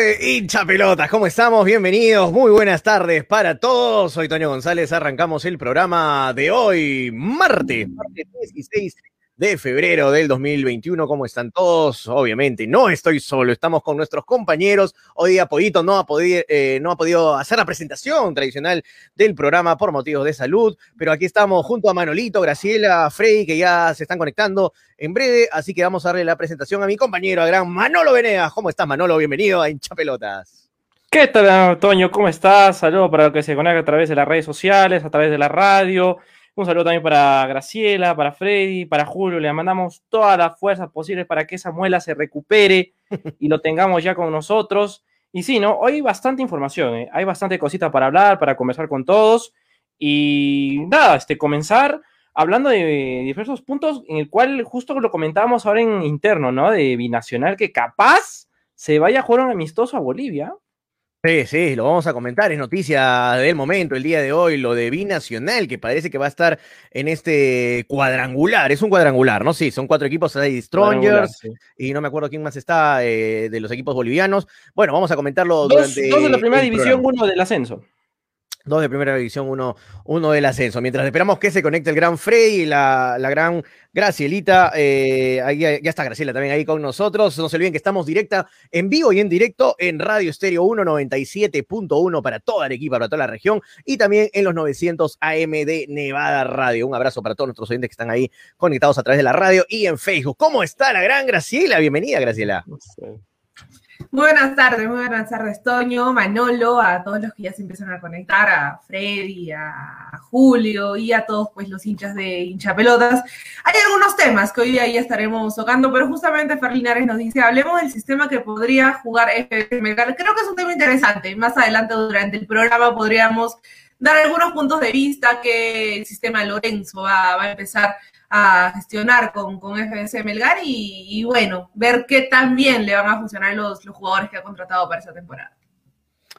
de hincha? ¿Cómo estamos? Bienvenidos, muy buenas tardes para todos. Soy Toño González, arrancamos el programa de hoy, martes, martes 16 de febrero del 2021. ¿Cómo están todos? Obviamente, no estoy solo, estamos con nuestros compañeros. Hoy día Pollito no ha, podido, eh, no ha podido hacer la presentación tradicional del programa por motivos de salud, pero aquí estamos junto a Manolito, Graciela, Frey, que ya se están conectando en breve, así que vamos a darle la presentación a mi compañero, a gran Manolo Venegas. ¿Cómo estás, Manolo? Bienvenido a Hincha Pelotas. ¿Qué tal, Toño? ¿Cómo estás? Saludos para los que se conectan a través de las redes sociales, a través de la radio. Un saludo también para Graciela, para Freddy, para Julio. Le mandamos todas las fuerzas posibles para que esa muela se recupere y lo tengamos ya con nosotros. Y sí, ¿no? Hoy bastante información, ¿eh? hay bastante cositas para hablar, para conversar con todos. Y nada, este, comenzar hablando de diversos puntos en el cual justo lo comentábamos ahora en interno, ¿no? De Binacional, que capaz se vaya a jugar un amistoso a Bolivia. Sí, sí, lo vamos a comentar, es noticia del momento, el día de hoy, lo de Binacional, que parece que va a estar en este cuadrangular, es un cuadrangular, ¿no? Sí, son cuatro equipos, hay Strongers, y no me acuerdo quién más está eh, de los equipos bolivianos. Bueno, vamos a comentarlo dos, durante... Dos de la primera división, uno del ascenso. Dos de primera división, uno, uno del ascenso. Mientras esperamos que se conecte el gran Frey y la, la gran Gracielita, eh, ahí, ya está Graciela también ahí con nosotros. No se olviden que estamos directa, en vivo y en directo en Radio Estéreo 197.1 para toda la equipa, para toda la región y también en los 900 AM de Nevada Radio. Un abrazo para todos nuestros oyentes que están ahí conectados a través de la radio y en Facebook. ¿Cómo está la gran Graciela? Bienvenida, Graciela. Muy buenas tardes, muy buenas tardes, Toño, Manolo, a todos los que ya se empiezan a conectar, a Freddy, a Julio y a todos pues los hinchas de hincha pelotas. Hay algunos temas que hoy día ya estaremos tocando, pero justamente Ferlinares nos dice, hablemos del sistema que podría jugar FM. Creo que es un tema interesante. Más adelante durante el programa podríamos dar algunos puntos de vista que el sistema Lorenzo va, va a empezar a gestionar con, con FS Melgar y, bueno, ver qué tan bien le van a funcionar los, los jugadores que ha contratado para esa temporada.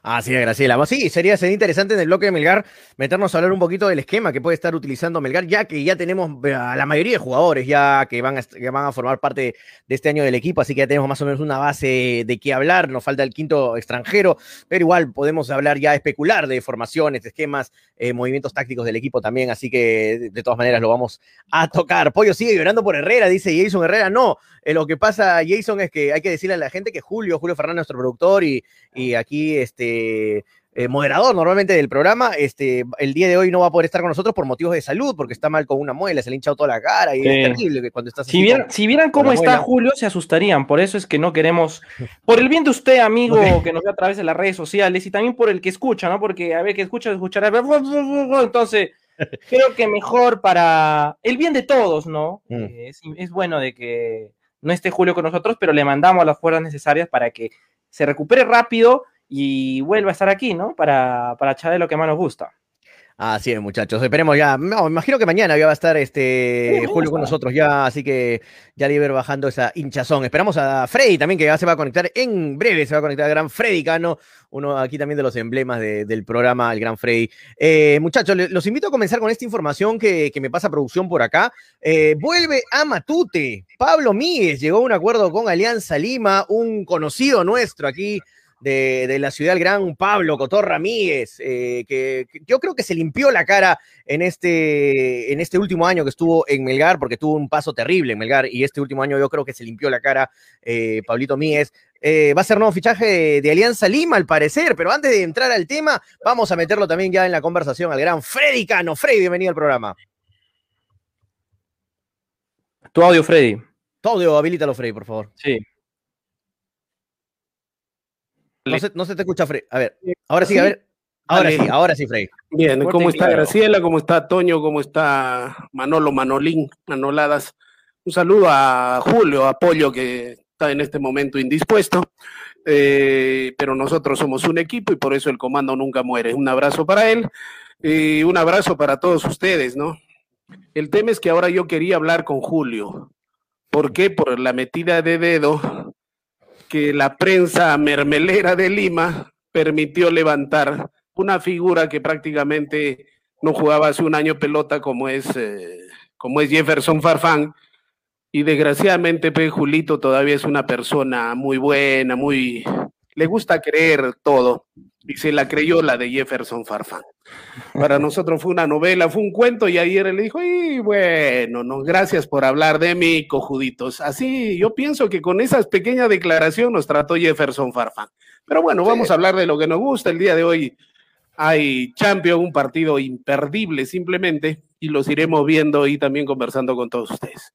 Así es, Graciela. Sí, sería, sería interesante en el bloque de Melgar meternos a hablar un poquito del esquema que puede estar utilizando Melgar, ya que ya tenemos a la mayoría de jugadores ya que van a, formar parte de este año del equipo, así que ya tenemos más o menos una base de qué hablar. Nos falta el quinto extranjero, pero igual podemos hablar ya, especular de formaciones, de esquemas, eh, movimientos tácticos del equipo también, así que de todas maneras lo vamos a tocar. Pollo sigue llorando por Herrera, dice Jason Herrera. No, eh, lo que pasa, Jason, es que hay que decirle a la gente que Julio, Julio Fernández, nuestro productor, y aquí este eh, moderador normalmente del programa, este, el día de hoy no va a poder estar con nosotros por motivos de salud, porque está mal con una muela, se le ha hinchado toda la cara y es terrible cuando estás si, vieran, si vieran cómo está Julio, se asustarían. Por eso es que no queremos, por el bien de usted, amigo, que nos ve a través de las redes sociales y también por el que escucha, ¿no? Porque a ver, que escucha, escuchará. Entonces, creo que mejor para el bien de todos, ¿no? Mm. Eh, es, es bueno de que no esté Julio con nosotros, pero le mandamos las fuerzas necesarias para que se recupere rápido y vuelva a estar aquí, ¿no? Para, para echar de lo que más nos gusta. Así es, muchachos. Esperemos ya. No, imagino que mañana ya va a estar este Julio con nosotros ya, así que ya debe ir bajando esa hinchazón. Esperamos a Freddy también, que ya se va a conectar en breve. Se va a conectar a Gran Freddy Cano, uno aquí también de los emblemas del programa, el Gran Freddy. Eh, muchachos, los invito a comenzar con esta información que, me pasa producción por acá. Eh, vuelve a Matute. Pablo Míguez llegó a un acuerdo con Alianza Lima, un conocido nuestro aquí de, la ciudad, el gran Pablo Cotor Ramírez, eh, que, yo creo que se limpió la cara en este, en este último año que estuvo en Melgar, porque tuvo un paso terrible en Melgar, y este último año yo creo que se limpió la cara eh, Pablito Míez. Eh, va a ser nuevo fichaje de, Alianza Lima, al parecer, pero antes de entrar al tema, vamos a meterlo también ya en la conversación al gran Freddy Cano. Freddy, bienvenido al programa. Tu audio, Freddy. Tu audio, habilítalo, Freddy, por favor. Sí. No se, te escucha, Frey. A ver, ahora sí, a ver. Ahora sí, ahora sí, Frey. Bien, ¿cómo está Graciela? ¿Cómo está Toño? ¿Cómo está Manolo, Manolín, Manoladas? Un saludo a Julio, apoyo que está en este momento indispuesto, eh, pero nosotros somos un equipo y por eso el comando nunca muere. Un abrazo para él y un abrazo para todos ustedes, ¿no? El tema es que ahora yo quería hablar con Julio. ¿Por qué? Por la metida de dedo que la prensa mermelera de Lima permitió levantar una figura que prácticamente no jugaba hace un año pelota como es, eh, como es Jefferson Farfán. Y desgraciadamente, P. Julito todavía es una persona muy buena, muy, le gusta creer todo y se la creyó la de Jefferson Farfán. Para nosotros fue una novela, fue un cuento y ayer le dijo, y bueno, no, gracias por hablar de mí, cojuditos. Así yo pienso que con esa pequeña declaración nos trató Jefferson Farfán. Pero bueno, vamos a hablar de lo que nos gusta. El día de hoy hay Champions, un partido imperdible simplemente, y los iremos viendo y también conversando con todos ustedes.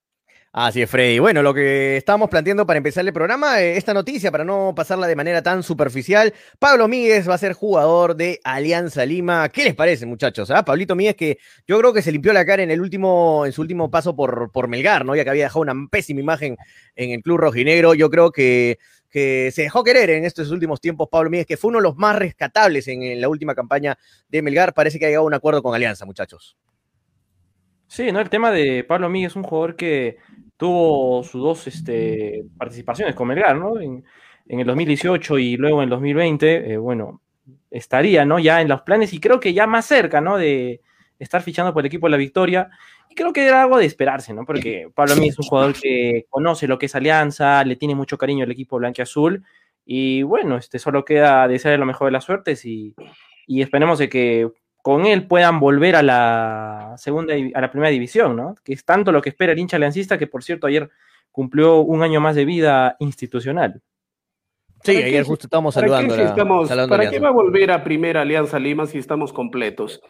Así es, Freddy. Bueno, lo que estamos planteando para empezar el programa, eh, esta noticia, para no pasarla de manera tan superficial, Pablo Míguez va a ser jugador de Alianza Lima. ¿Qué les parece, muchachos? Ah? Pablito Míguez, que yo creo que se limpió la cara en el último, en su último paso por, por Melgar, ¿no? Ya que había dejado una pésima imagen en el club rojinegro. Yo creo que, que se dejó querer en estos últimos tiempos, Pablo Míguez, que fue uno de los más rescatables en, en la última campaña de Melgar. Parece que ha llegado a un acuerdo con Alianza, muchachos. Sí, no, el tema de Pablo Míguez es un jugador que tuvo sus dos este, participaciones con Melgar, ¿no? En, en, el 2018 y luego en el 2020, eh, bueno, estaría, ¿no? Ya en los planes y creo que ya más cerca, ¿no? De estar fichando por el equipo de la victoria. Y creo que era algo de esperarse, ¿no? Porque Pablo Míguez es un jugador que conoce lo que es Alianza, le tiene mucho cariño al equipo blanquiazul. Y bueno, este, solo queda desearle lo mejor de las suertes y, y esperemos de que con él puedan volver a la segunda, a la primera división, ¿no? Que es tanto lo que espera el hincha aliancista, que por cierto ayer cumplió un año más de vida institucional. Sí, ayer justo estábamos saludando. ¿Para, qué, estamos, ¿para qué va a volver a Primera Alianza Lima si estamos completos?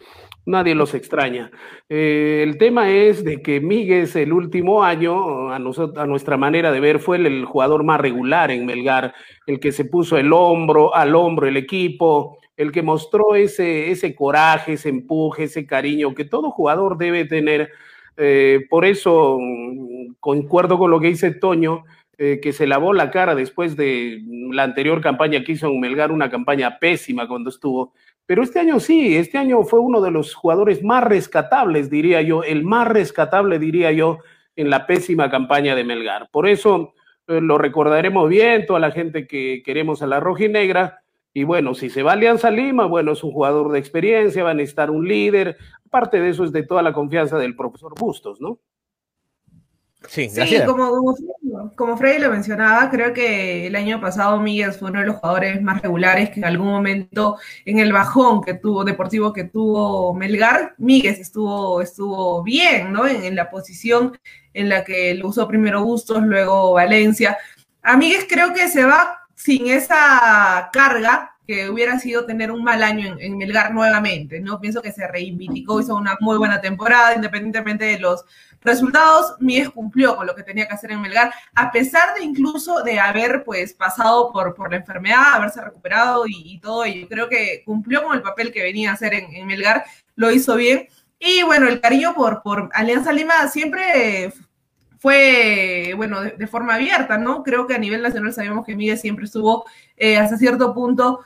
Nadie los extraña. Eh, el tema es de que Miguel el último año, a, nosotros, a nuestra manera de ver, fue el, el, jugador más regular en Melgar, el que se puso el hombro, al hombro el equipo, el que mostró ese, ese coraje, ese empuje, ese cariño que todo jugador debe tener. Eh, por eso mm, concuerdo con lo que dice Toño, eh, que se lavó la cara después de la anterior campaña que hizo en Melgar, una campaña pésima cuando estuvo. Pero este año sí, este año fue uno de los jugadores más rescatables, diría yo, el más rescatable, diría yo, en la pésima campaña de Melgar. Por eso eh, lo recordaremos bien, toda la gente que queremos a la roja y bueno, si se va a Alianza Lima, bueno, es un jugador de experiencia, va a necesitar un líder. Aparte de eso, es de toda la confianza del profesor Bustos, ¿no? Sí, sí como, como, como, Freddy lo mencionaba, creo que el año pasado Miguel fue uno de los jugadores más regulares que en algún momento en el bajón que tuvo deportivo que tuvo Melgar, Miguel estuvo, estuvo bien, ¿no? En, en la posición en la que lo usó primero Bustos, luego Valencia. A Miguel creo que se va sin esa carga que hubiera sido tener un mal año en, Melgar nuevamente, ¿no? Pienso que se reivindicó, hizo una muy buena temporada, independientemente de los resultados, Mies cumplió con lo que tenía que hacer en Melgar, a pesar de incluso de haber, pues, pasado por, por la enfermedad, haberse recuperado y, y todo, y creo que cumplió con el papel que venía a hacer en, en Melgar, lo hizo bien, y bueno, el cariño por, por Alianza Lima siempre fue, bueno, de, forma abierta, ¿no? Creo que a nivel nacional sabemos que Miguel siempre estuvo eh, hasta cierto punto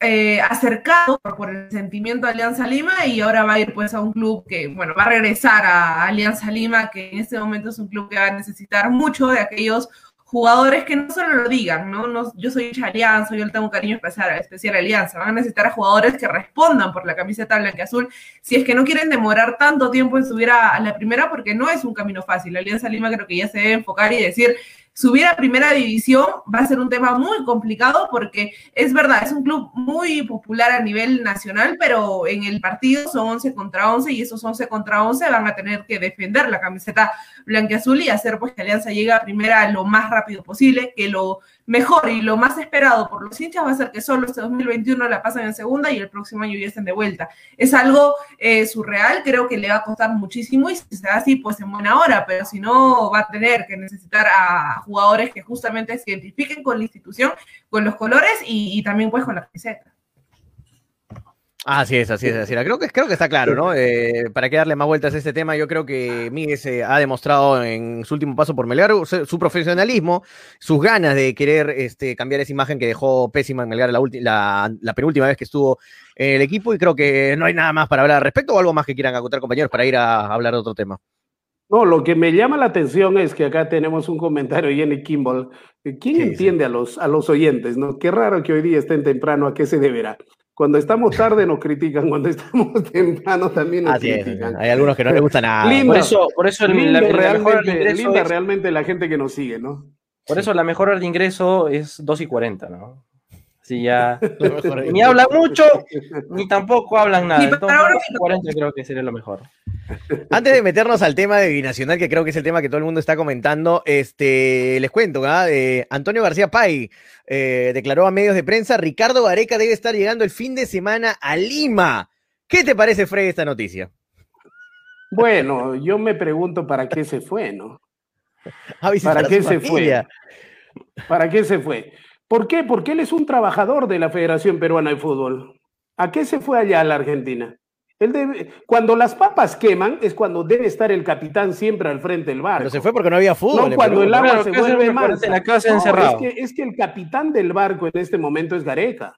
eh, acercado por, por, el sentimiento de Alianza Lima y ahora va a ir pues a un club que, bueno, va a regresar a Alianza Lima, que en este momento es un club que va a necesitar mucho de aquellos jugadores que no solo lo digan, ¿no? no yo soy alianza, yo le tengo un cariño especial, especial a Alianza. Van a necesitar a jugadores que respondan por la camiseta blanca azul si es que no quieren demorar tanto tiempo en subir a, a la primera, porque no es un camino fácil. La Alianza Lima creo que ya se debe enfocar y decir, subir a primera división va a ser un tema muy complicado porque es verdad, es un club muy popular a nivel nacional, pero en el partido son 11 contra 11 y esos 11 contra 11 van a tener que defender la camiseta blanqueazul y hacer pues que Alianza llegue a primera lo más rápido posible, que lo mejor y lo más esperado por los hinchas va a ser que solo este 2021 la pasen en segunda y el próximo año ya estén de vuelta. Es algo eh, surreal, creo que le va a costar muchísimo y si se da así, pues en buena hora, pero si no, va a tener que necesitar a jugadores que justamente se identifiquen con la institución, con los colores y, también pues con la camiseta. Así es, así es, así es. Creo que, creo que está claro, ¿no? Eh, para que darle más vueltas a este tema, yo creo que Miguel se ha demostrado en su último paso por Melgar su profesionalismo, sus ganas de querer este, cambiar esa imagen que dejó pésima en Melgar la, la, la, penúltima vez que estuvo en el equipo y creo que no hay nada más para hablar al respecto o algo más que quieran acotar, compañeros, para ir a, a hablar de otro tema. No, lo que me llama la atención es que acá tenemos un comentario de Jenny Kimball. ¿Quién sí, entiende sí. A, los, a los oyentes? ¿no? Qué raro que hoy día estén temprano, ¿a qué se deberá? Cuando estamos tarde nos critican, cuando estamos temprano también nos Así critican. Es, hay algunos que no les gusta nada. Linda, por eso, por eso el, linda, la, realmente, la linda es, realmente la gente que nos sigue, ¿no? Por eso la mejor hora de ingreso es 2 y 40, ¿no? Sí, ya. ni hablan mucho, ni tampoco hablan nada. Entonces, 40 creo que sería lo mejor. Antes de meternos al tema de Binacional, que creo que es el tema que todo el mundo está comentando, este, les cuento, ¿ah? Antonio García Pay eh, declaró a medios de prensa, Ricardo Gareca debe estar llegando el fin de semana a Lima. ¿Qué te parece, Frey, esta noticia? Bueno, yo me pregunto para qué se fue, ¿no? ¿Para qué se fue? ¿Para qué se fue? ¿Por qué? Porque él es un trabajador de la Federación Peruana de Fútbol. ¿A qué se fue allá a la Argentina? Él debe, cuando las papas queman es cuando debe estar el capitán siempre al frente del barco. Pero se fue porque no había fútbol. No, cuando el agua se vuelve más. es, que, el capitán del barco en este momento es Gareca.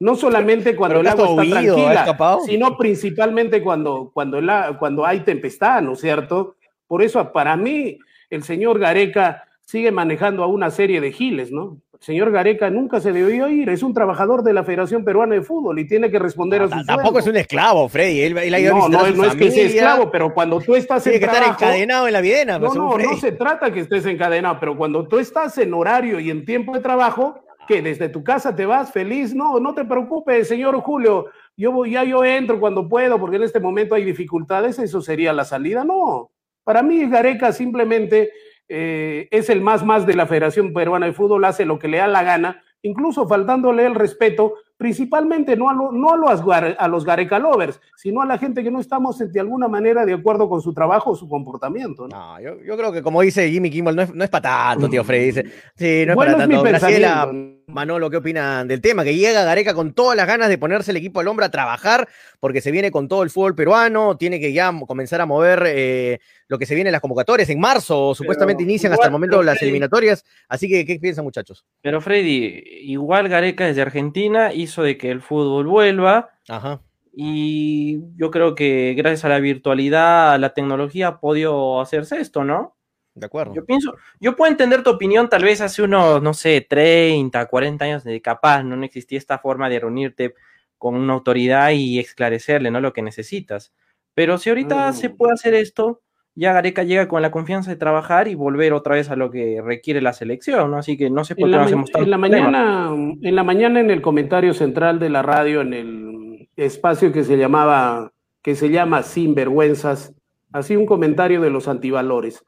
No solamente cuando el agua está tranquila, sino principalmente cuando, cuando, cuando hay tempestad, ¿no es cierto? Por eso, para mí, el señor Gareca sigue manejando a una serie de giles, ¿no? Señor Gareca nunca se debió ir, es un trabajador de la Federación Peruana de Fútbol y tiene que responder a su Tampoco es un esclavo, Freddy, él, él No, no, no es que sea esclavo, pero cuando tú estás tiene que estar encadenado en la videna. No, pues, no, no se trata que estés encadenado, pero cuando tú estás en horario y en tiempo de trabajo, que desde tu casa te vas feliz, no, no te preocupes, señor Julio, yo voy, ya yo entro cuando puedo, porque en este momento hay dificultades, eso sería la salida, no. Para mí Gareca simplemente eh, es el más más de la Federación Peruana de Fútbol, hace lo que le da la gana, incluso faltándole el respeto, principalmente no a, no a, los, a los Gareca Lovers, sino a la gente que no estamos de alguna manera de acuerdo con su trabajo o su comportamiento. No, yo, yo, creo que como dice Jimmy Kimmel, no es, no es para tanto, tío Freddy. Dice, sí, no es para tanto. Graciela, Manolo, ¿qué opinan del tema? Que llega Gareca con todas las ganas de ponerse el equipo al hombro a trabajar, porque se viene con todo el fútbol peruano, tiene que ya comenzar a mover eh, lo que se viene en las convocatorias. En marzo, supuestamente inician hasta el momento las eliminatorias. Así que, ¿qué piensan, muchachos? Pero, Freddy, igual Gareca desde Argentina hizo de que el fútbol vuelva. Ajá. Y yo creo que gracias a la virtualidad, a la tecnología, ha podido hacerse esto, ¿no? De acuerdo. Yo pienso, yo puedo entender tu opinión tal vez hace unos, no sé, 30, 40 años de capaz, no existía esta forma de reunirte con una autoridad y esclarecerle, ¿no? Lo que necesitas. Pero si ahorita se mm. puede hacer esto, ya Gareca llega con la confianza de trabajar y volver otra vez a lo que requiere la selección, ¿no? Así que no sé por qué no hacemos En la mañana, en la mañana en el comentario central de la radio, en el espacio que se llamaba, que se llama Sinvergüenzas, hacía un comentario de los antivalores.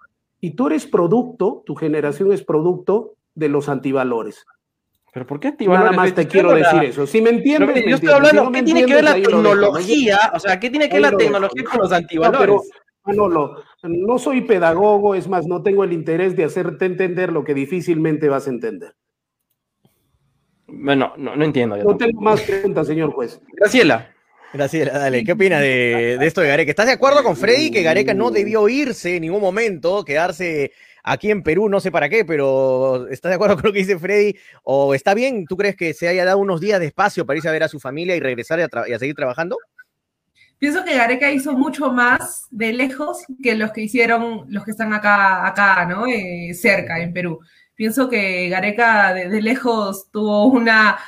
Y tú eres producto, tu generación es producto de los antivalores. ¿Pero por qué antivalores? Nada más te quiero decir eso. Si me entiendes. yo estoy hablando, ¿qué tiene que ver la tecnología? O sea, ¿qué tiene que ver la tecnología con los antivalores? No, no, no soy pedagogo, es más, no tengo el interés de hacerte entender lo que difícilmente vas a entender. Bueno, no, no entiendo. No tengo más preguntas, señor juez. Graciela. Graciela, dale. ¿Qué opina de, esto de Gareca? ¿Estás de acuerdo con Freddy que Gareca no debió irse en ningún momento, quedarse aquí en Perú, no sé para qué, pero ¿estás de acuerdo con lo que dice Freddy? ¿O está bien? ¿Tú crees que se haya dado unos días de espacio para irse a ver a su familia y regresar y a, seguir trabajando? Pienso que Gareca hizo mucho más de lejos que los que hicieron los que están acá, acá ¿no? Eh, cerca, en Perú. Pienso que Gareca de lejos tuvo una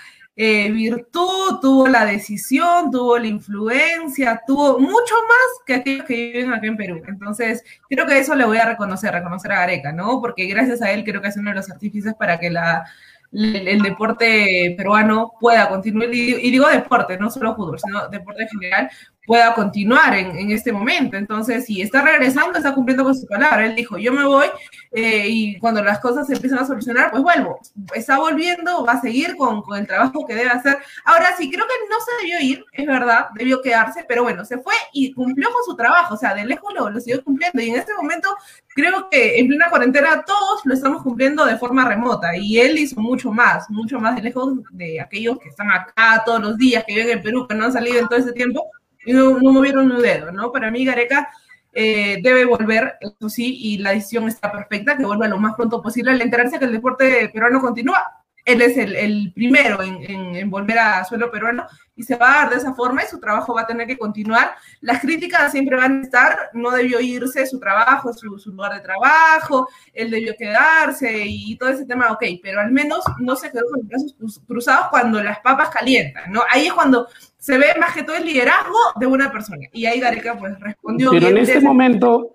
eh, virtud, tuvo la decisión, tuvo la influencia, tuvo mucho más que aquellos que viven aquí en Perú. Entonces, creo que eso le voy a reconocer, reconocer a Gareca, ¿no? Porque gracias a él creo que es uno de los artífices para que la, el, deporte peruano pueda continuar, y, digo deporte, no solo fútbol, sino deporte en general, pueda continuar en, este momento. Entonces, si está regresando, está cumpliendo con su palabra. Él dijo, yo me voy eh, y cuando las cosas se empiezan a solucionar, pues vuelvo. Está volviendo, va a seguir con, el trabajo que debe hacer. Ahora sí, creo que no se debió ir, es verdad, debió quedarse, pero bueno, se fue y cumplió con su trabajo, o sea, de lejos lo, lo siguió cumpliendo. Y en este momento creo que en plena cuarentena todos lo estamos cumpliendo de forma remota y él hizo mucho más, mucho más de lejos de aquellos que están acá todos los días, que viven en Perú, que no han salido en todo ese tiempo y no, movieron un dedo, ¿no? Para mí, Gareca eh, debe volver, eso sí, y la decisión está perfecta, que vuelva lo más pronto posible al enterarse que el deporte peruano continúa. Él es el, primero en, volver a suelo peruano y se va a dar de esa forma y su trabajo va a tener que continuar. Las críticas siempre van a estar, no debió irse su trabajo, su, su lugar de trabajo, él debió quedarse y todo ese tema, ok, pero al menos no se quedó con los brazos cruzados cuando las papas calientan, ¿no? Ahí es cuando se ve más que todo el liderazgo de una persona. Y ahí Gareca pues respondió. Pero en este momento,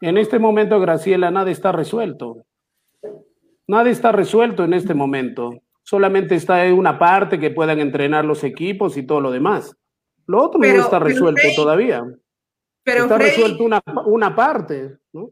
en este momento, Graciela, nada está resuelto. Nada está resuelto en este momento. solamente está en una parte que puedan entrenar los equipos y todo lo demás. Lo otro no está resuelto todavía. Pero está resuelto una, una parte, ¿no?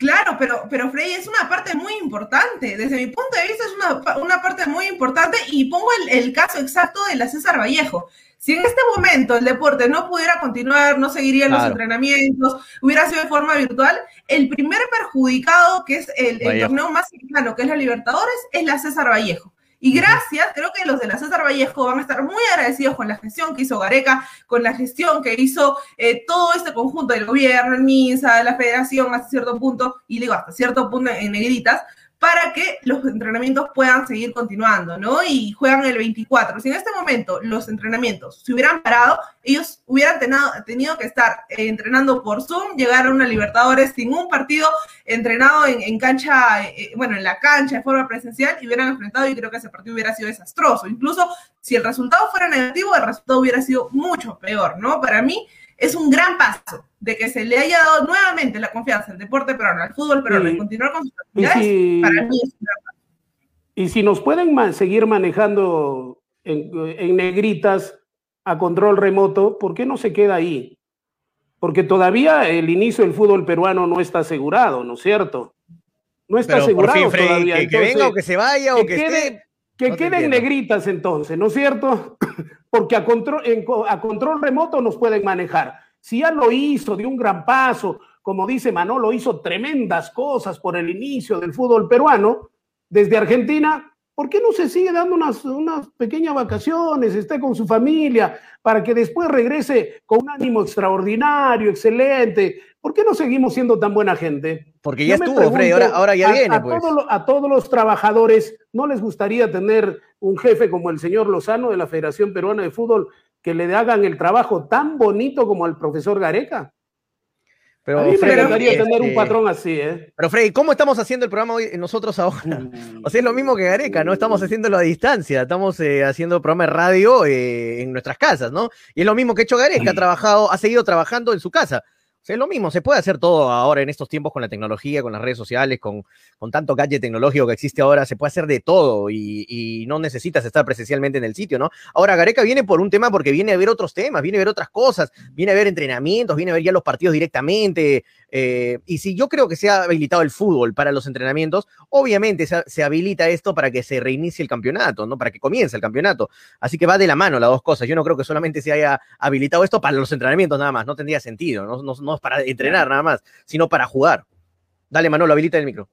Claro, pero, pero Frey es una parte muy importante. Desde mi punto de vista es una, una parte muy importante y pongo el, el, caso exacto de la César Vallejo. Si en este momento el deporte no pudiera continuar, no seguirían los entrenamientos, hubiera sido de forma virtual, el primer perjudicado, que es el, el torneo más cercano, que es la Libertadores, es la César Vallejo. Y gracias, creo que los de la César Vallejo van a estar muy agradecidos con la gestión que hizo Gareca, con la gestión que hizo eh, todo este conjunto del gobierno, el MINSA, la federación hasta cierto punto, y digo hasta cierto punto en negritas, para que los entrenamientos puedan seguir continuando, ¿no? Y juegan el 24. Si en este momento los entrenamientos se hubieran parado, ellos hubieran tenido que estar eh, entrenando por Zoom, llegar a una Libertadores sin un partido entrenado en, cancha, eh, eh, bueno, en la cancha de forma presencial y hubieran enfrentado y creo que ese partido hubiera sido desastroso. Incluso si el resultado fuera negativo, el resultado hubiera sido mucho peor, ¿no? Para mí, es un gran paso de que se le haya dado nuevamente la confianza al deporte peruano, al fútbol peruano, y, continuar con sus actividades, para mí es. Y si nos pueden seguir manejando en, negritas a control remoto, ¿por qué no se queda ahí? Porque todavía el inicio del fútbol peruano no está asegurado, ¿no es cierto? No está asegurado todavía. Que, venga o que se vaya o que, quede, Que queden negritas entonces, ¿no es cierto? porque a control, a control remoto nos pueden manejar. Si ya lo hizo, dio un gran paso, como dice Manolo, hizo tremendas cosas por el inicio del fútbol peruano, desde Argentina, ¿por qué no se sigue dando unas, unas pequeñas vacaciones, esté con su familia, para que después regrese con un ánimo extraordinario, excelente? ¿Por qué no seguimos siendo tan buena gente? Porque ya estuvo, Frey, ahora, ya viene. A, pues. a todos los trabajadores, ¿no les gustaría tener un jefe como el señor Lozano de la Federación Peruana de Fútbol que le hagan el trabajo tan bonito como al profesor Gareca? Pero, a mí me encantaría tener un este, patrón así, ¿eh? Pero, Freddy, ¿cómo estamos haciendo el programa hoy nosotros ahora? Mm. O sea, es lo mismo que Gareca, ¿no? Estamos haciéndolo a distancia, estamos eh, haciendo programa de radio eh, en nuestras casas, ¿no? Y es lo mismo que ha hecho Gareca, ha trabajado, ha seguido trabajando en su casa es lo mismo, se puede hacer todo ahora en estos tiempos con la tecnología, con las redes sociales, con, con tanto gadget tecnológico que existe ahora, se puede hacer de todo y, no necesitas estar presencialmente en el sitio, ¿no? Ahora Gareca viene por un tema porque viene a ver otros temas, viene a ver otras cosas, viene a ver entrenamientos, viene a ver ya los partidos directamente. Eh, y si yo creo que se ha habilitado el fútbol para los entrenamientos, obviamente se, se, habilita esto para que se reinicie el campeonato, ¿no? Para que comience el campeonato. Así que va de la mano las dos cosas. Yo no creo que solamente se haya habilitado esto para los entrenamientos nada más, no tendría sentido, no, no, no para entrenar nada más, sino para jugar. Dale, Manolo, habilita el micro.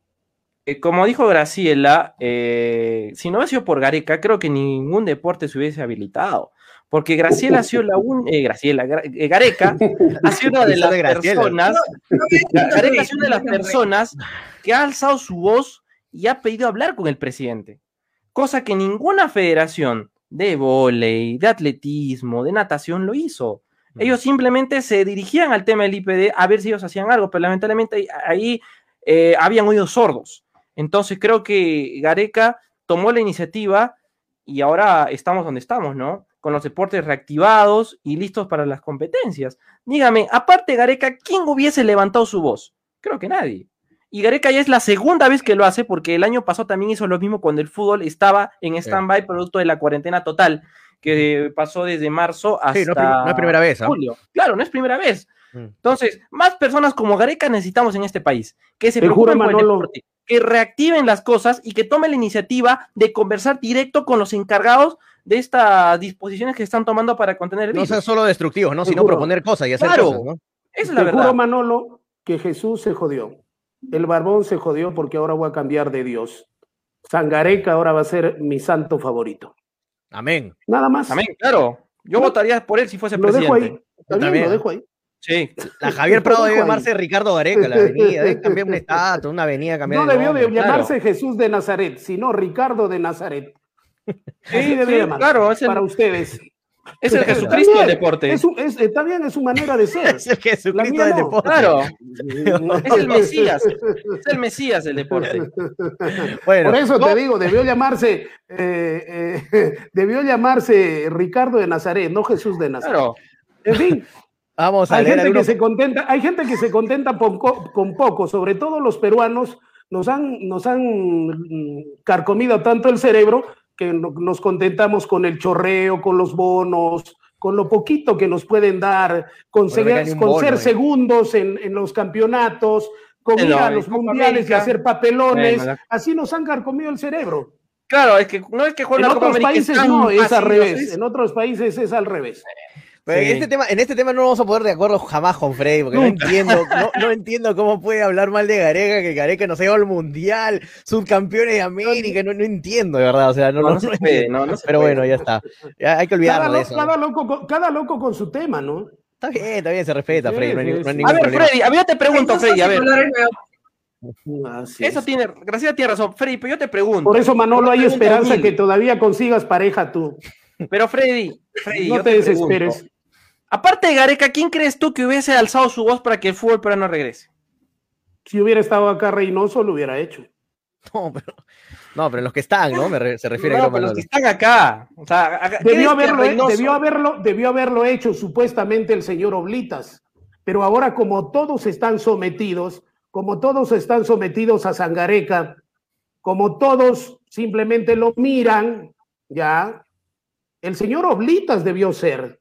Eh, como dijo Graciela, eh, si no hubiese sido por Gareca, creo que ningún deporte se hubiese habilitado. Porque Graciela ha sido la un, eh, Graciela, Gareca ha sido una de las personas, Gareca ha sido una de las personas que ha alzado su voz y ha pedido hablar con el presidente. Cosa que ninguna federación de volei, de atletismo, de natación lo hizo. Ellos simplemente se dirigían al tema del IPD a ver si ellos hacían algo, pero lamentablemente ahí eh, habían oídos sordos. Entonces creo que Gareca tomó la iniciativa y ahora estamos donde estamos, ¿no? Con los deportes reactivados y listos para las competencias. Dígame, aparte Gareca, ¿quién hubiese levantado su voz? Creo que nadie. Y Gareca ya es la segunda vez que lo hace, porque el año pasado también hizo lo mismo cuando el fútbol estaba en stand-by producto de la cuarentena total que pasó desde marzo hasta no, es primera vez, ¿ah? julio. Claro, no es primera vez. Mm. Entonces, más personas como Gareca necesitamos en este país, que se preocupen por el deporte, que reactiven las cosas y que tomen la iniciativa de conversar directo con los encargados de estas disposiciones que están tomando para contener el No sean solo destructivos, ¿no? sino proponer cosas y hacer cosas, ¿no? Esa es la verdad. Manolo, que Jesús se jodió. El barbón se jodió porque ahora voy a cambiar de Dios. Gareca ahora va a ser mi santo favorito. Amén. Nada más. Amén, claro. Yo votaría por él si fuese lo presidente. Dejo ahí. También, lo dejo ahí. Sí. La Javier Prado debe llamarse Ricardo Gareca, la avenida. Debe cambiar un estatus, una avenida cambiar No debió de llamarse Jesús de Nazaret, sino Ricardo de Nazaret. Claro, es para ustedes. Es el Jesucristo del deporte. Es, es, está bien, es su manera de ser. es el Jesucristo del deporte. Claro. es el Mesías. Es el Mesías del deporte. Bueno, Por eso te digo, debió llamarse, eh, eh, debió llamarse Ricardo de Nazaret, no Jesús de Nazaret. Claro. En fin. Vamos a hay gente que se contenta, hay gente que se contenta con, con poco, sobre todo los peruanos nos han, nos han carcomido tanto el cerebro que nos contentamos con el chorreo, con los bonos, con lo poquito que nos pueden dar, con, ser, con ser segundos en, en, los campeonatos, con ir a los mundiales y hacer papelones, así nos han carcomido el cerebro. Claro, es que no es que en otros países no, es al revés. En otros países es al revés. En, este tema, en este tema no vamos a poder de acuerdo jamás con Freddy, porque no entiendo, no, entiendo cómo puede hablar mal de Gareca, que Gareca nos ha llevado al mundial, subcampeones de América, no, no entiendo, de verdad. O sea, no, no, Pero bueno, ya está. hay que olvidarlo de eso. Cada loco, cada loco con su tema, ¿no? Está bien, está bien, se respeta, Freddy. no hay, ningún a ver, Freddy, a ver, yo te pregunto, Freddy, a ver. eso tiene, Graciela tiene razón, Freddy, pero yo te pregunto. Por eso, Manolo, hay esperanza que todavía consigas pareja tú. Pero Freddy, Freddy no te, desesperes. Aparte de Gareca, ¿quién crees tú que hubiese alzado su voz para que el fútbol peruano regrese? Si hubiera estado acá Reynoso, lo hubiera hecho. No, pero no, pero los que están, ¿no? se refiere no, a los que están acá. O sea, debió, haberlo, debió, haberlo, debió haberlo hecho supuestamente el señor Oblitas. Pero ahora, como todos están sometidos, como todos están sometidos a Sangareca, como todos simplemente lo miran, ya, el señor Oblitas debió ser,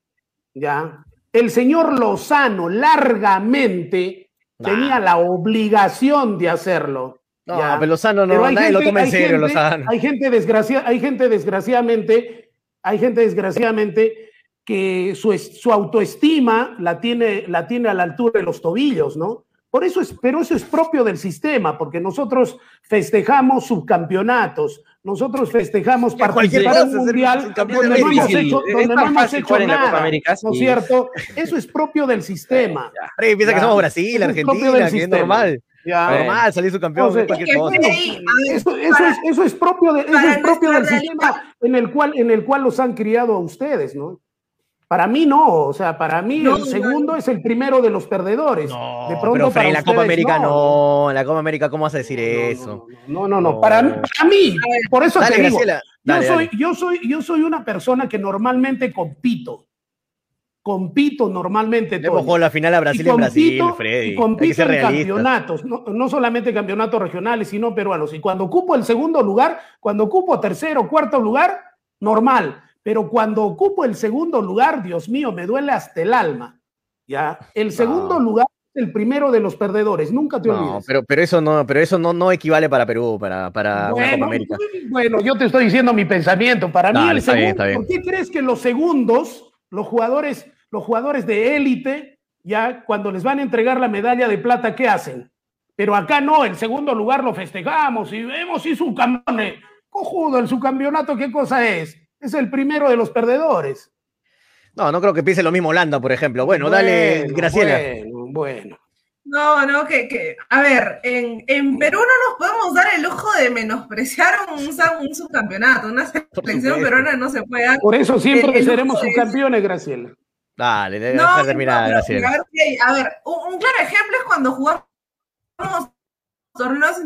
ya. El señor Lozano largamente tenía la obligación de hacerlo. No, pero Lozano no, nadie lo toma en serio, Lozano. Hay gente, desgracia, hay gente desgraciadamente, hay gente desgraciadamente que su, su autoestima la tiene, la tiene a la altura de los tobillos, ¿no? Por eso es, pero eso es propio del sistema, porque nosotros festejamos subcampeonatos, nosotros festejamos participar en un mundial donde no hemos hecho, donde no hemos hecho nada, ¿no es cierto? Eso es propio del sistema. piensa que somos Brasil, Argentina, que es normal. Ya, normal, salir su campeón. eso, es, eso, es, propio, de, eso es propio del sistema en el, cual, en el cual los han criado a ustedes, ¿no? Para mí no, o sea, para mí el segundo es el primero de los perdedores. No, de pronto pero en la Copa América no. en la Copa América ¿cómo vas a decir eso? No, no, no, Para, mí, por eso te digo, yo, soy, yo, soy, yo soy una persona que normalmente compito compito normalmente. Le jugó la final a Brasil en Brasil, Freddy. Y compito en campeonatos, no, no, solamente campeonatos regionales, sino peruanos. Y cuando ocupo el segundo lugar, cuando ocupo tercero, cuarto lugar, normal. Pero cuando ocupo el segundo lugar, Dios mío, me duele hasta el alma. ¿ya? El segundo lugar es el primero de los perdedores, nunca te olvides. Pero, pero eso no, pero eso no, no equivale para Perú, para, para bueno, Copa América. Bueno, yo te estoy diciendo mi pensamiento. Para mí, el segundo, ¿por qué crees que los segundos, los jugadores los jugadores de élite, ya cuando les van a entregar la medalla de plata, ¿qué hacen? Pero acá no, el segundo lugar lo festejamos y vemos si su campeón, cojudo, el subcampeonato, ¿qué cosa es? Es el primero de los perdedores. No, no creo que piense lo mismo Holanda, por ejemplo. Bueno, dale, Graciela. Bueno, bueno. No, no, que, que a ver, en, en, Perú no nos podemos dar el lujo de menospreciar un, un subcampeonato. Una selección peruana no se puede dar. Por eso siempre seremos subcampeones, Graciela. Dale, debe no, terminar, no, a ver, un, claro ejemplo es cuando jugamos torneos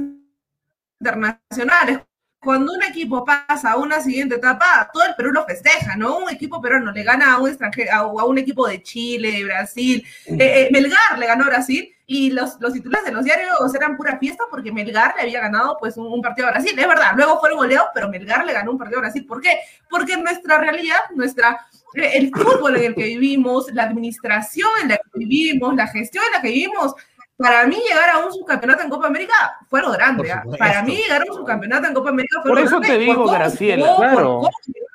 internacionales. Cuando un equipo pasa a una siguiente etapa, todo el Perú lo festeja, ¿no? Un equipo peruano le gana a un extranjero, a, un equipo de Chile, de Brasil. Eh, eh, Melgar le ganó a Brasil y los, los titulares de los diarios eran pura fiesta porque Melgar le había ganado pues un, partido a Brasil. Es verdad, luego fue el goleo, pero Melgar le ganó un partido a Brasil. ¿Por qué? Porque nuestra realidad, nuestra el fútbol en el que vivimos, la administración en la que vivimos, la gestión en la que vivimos, para mí llegar a un subcampeonato en Copa América fue lo grande. ¿ah? Para mí llegar a un subcampeonato en Copa América fue Por eso te digo, Graciela, claro.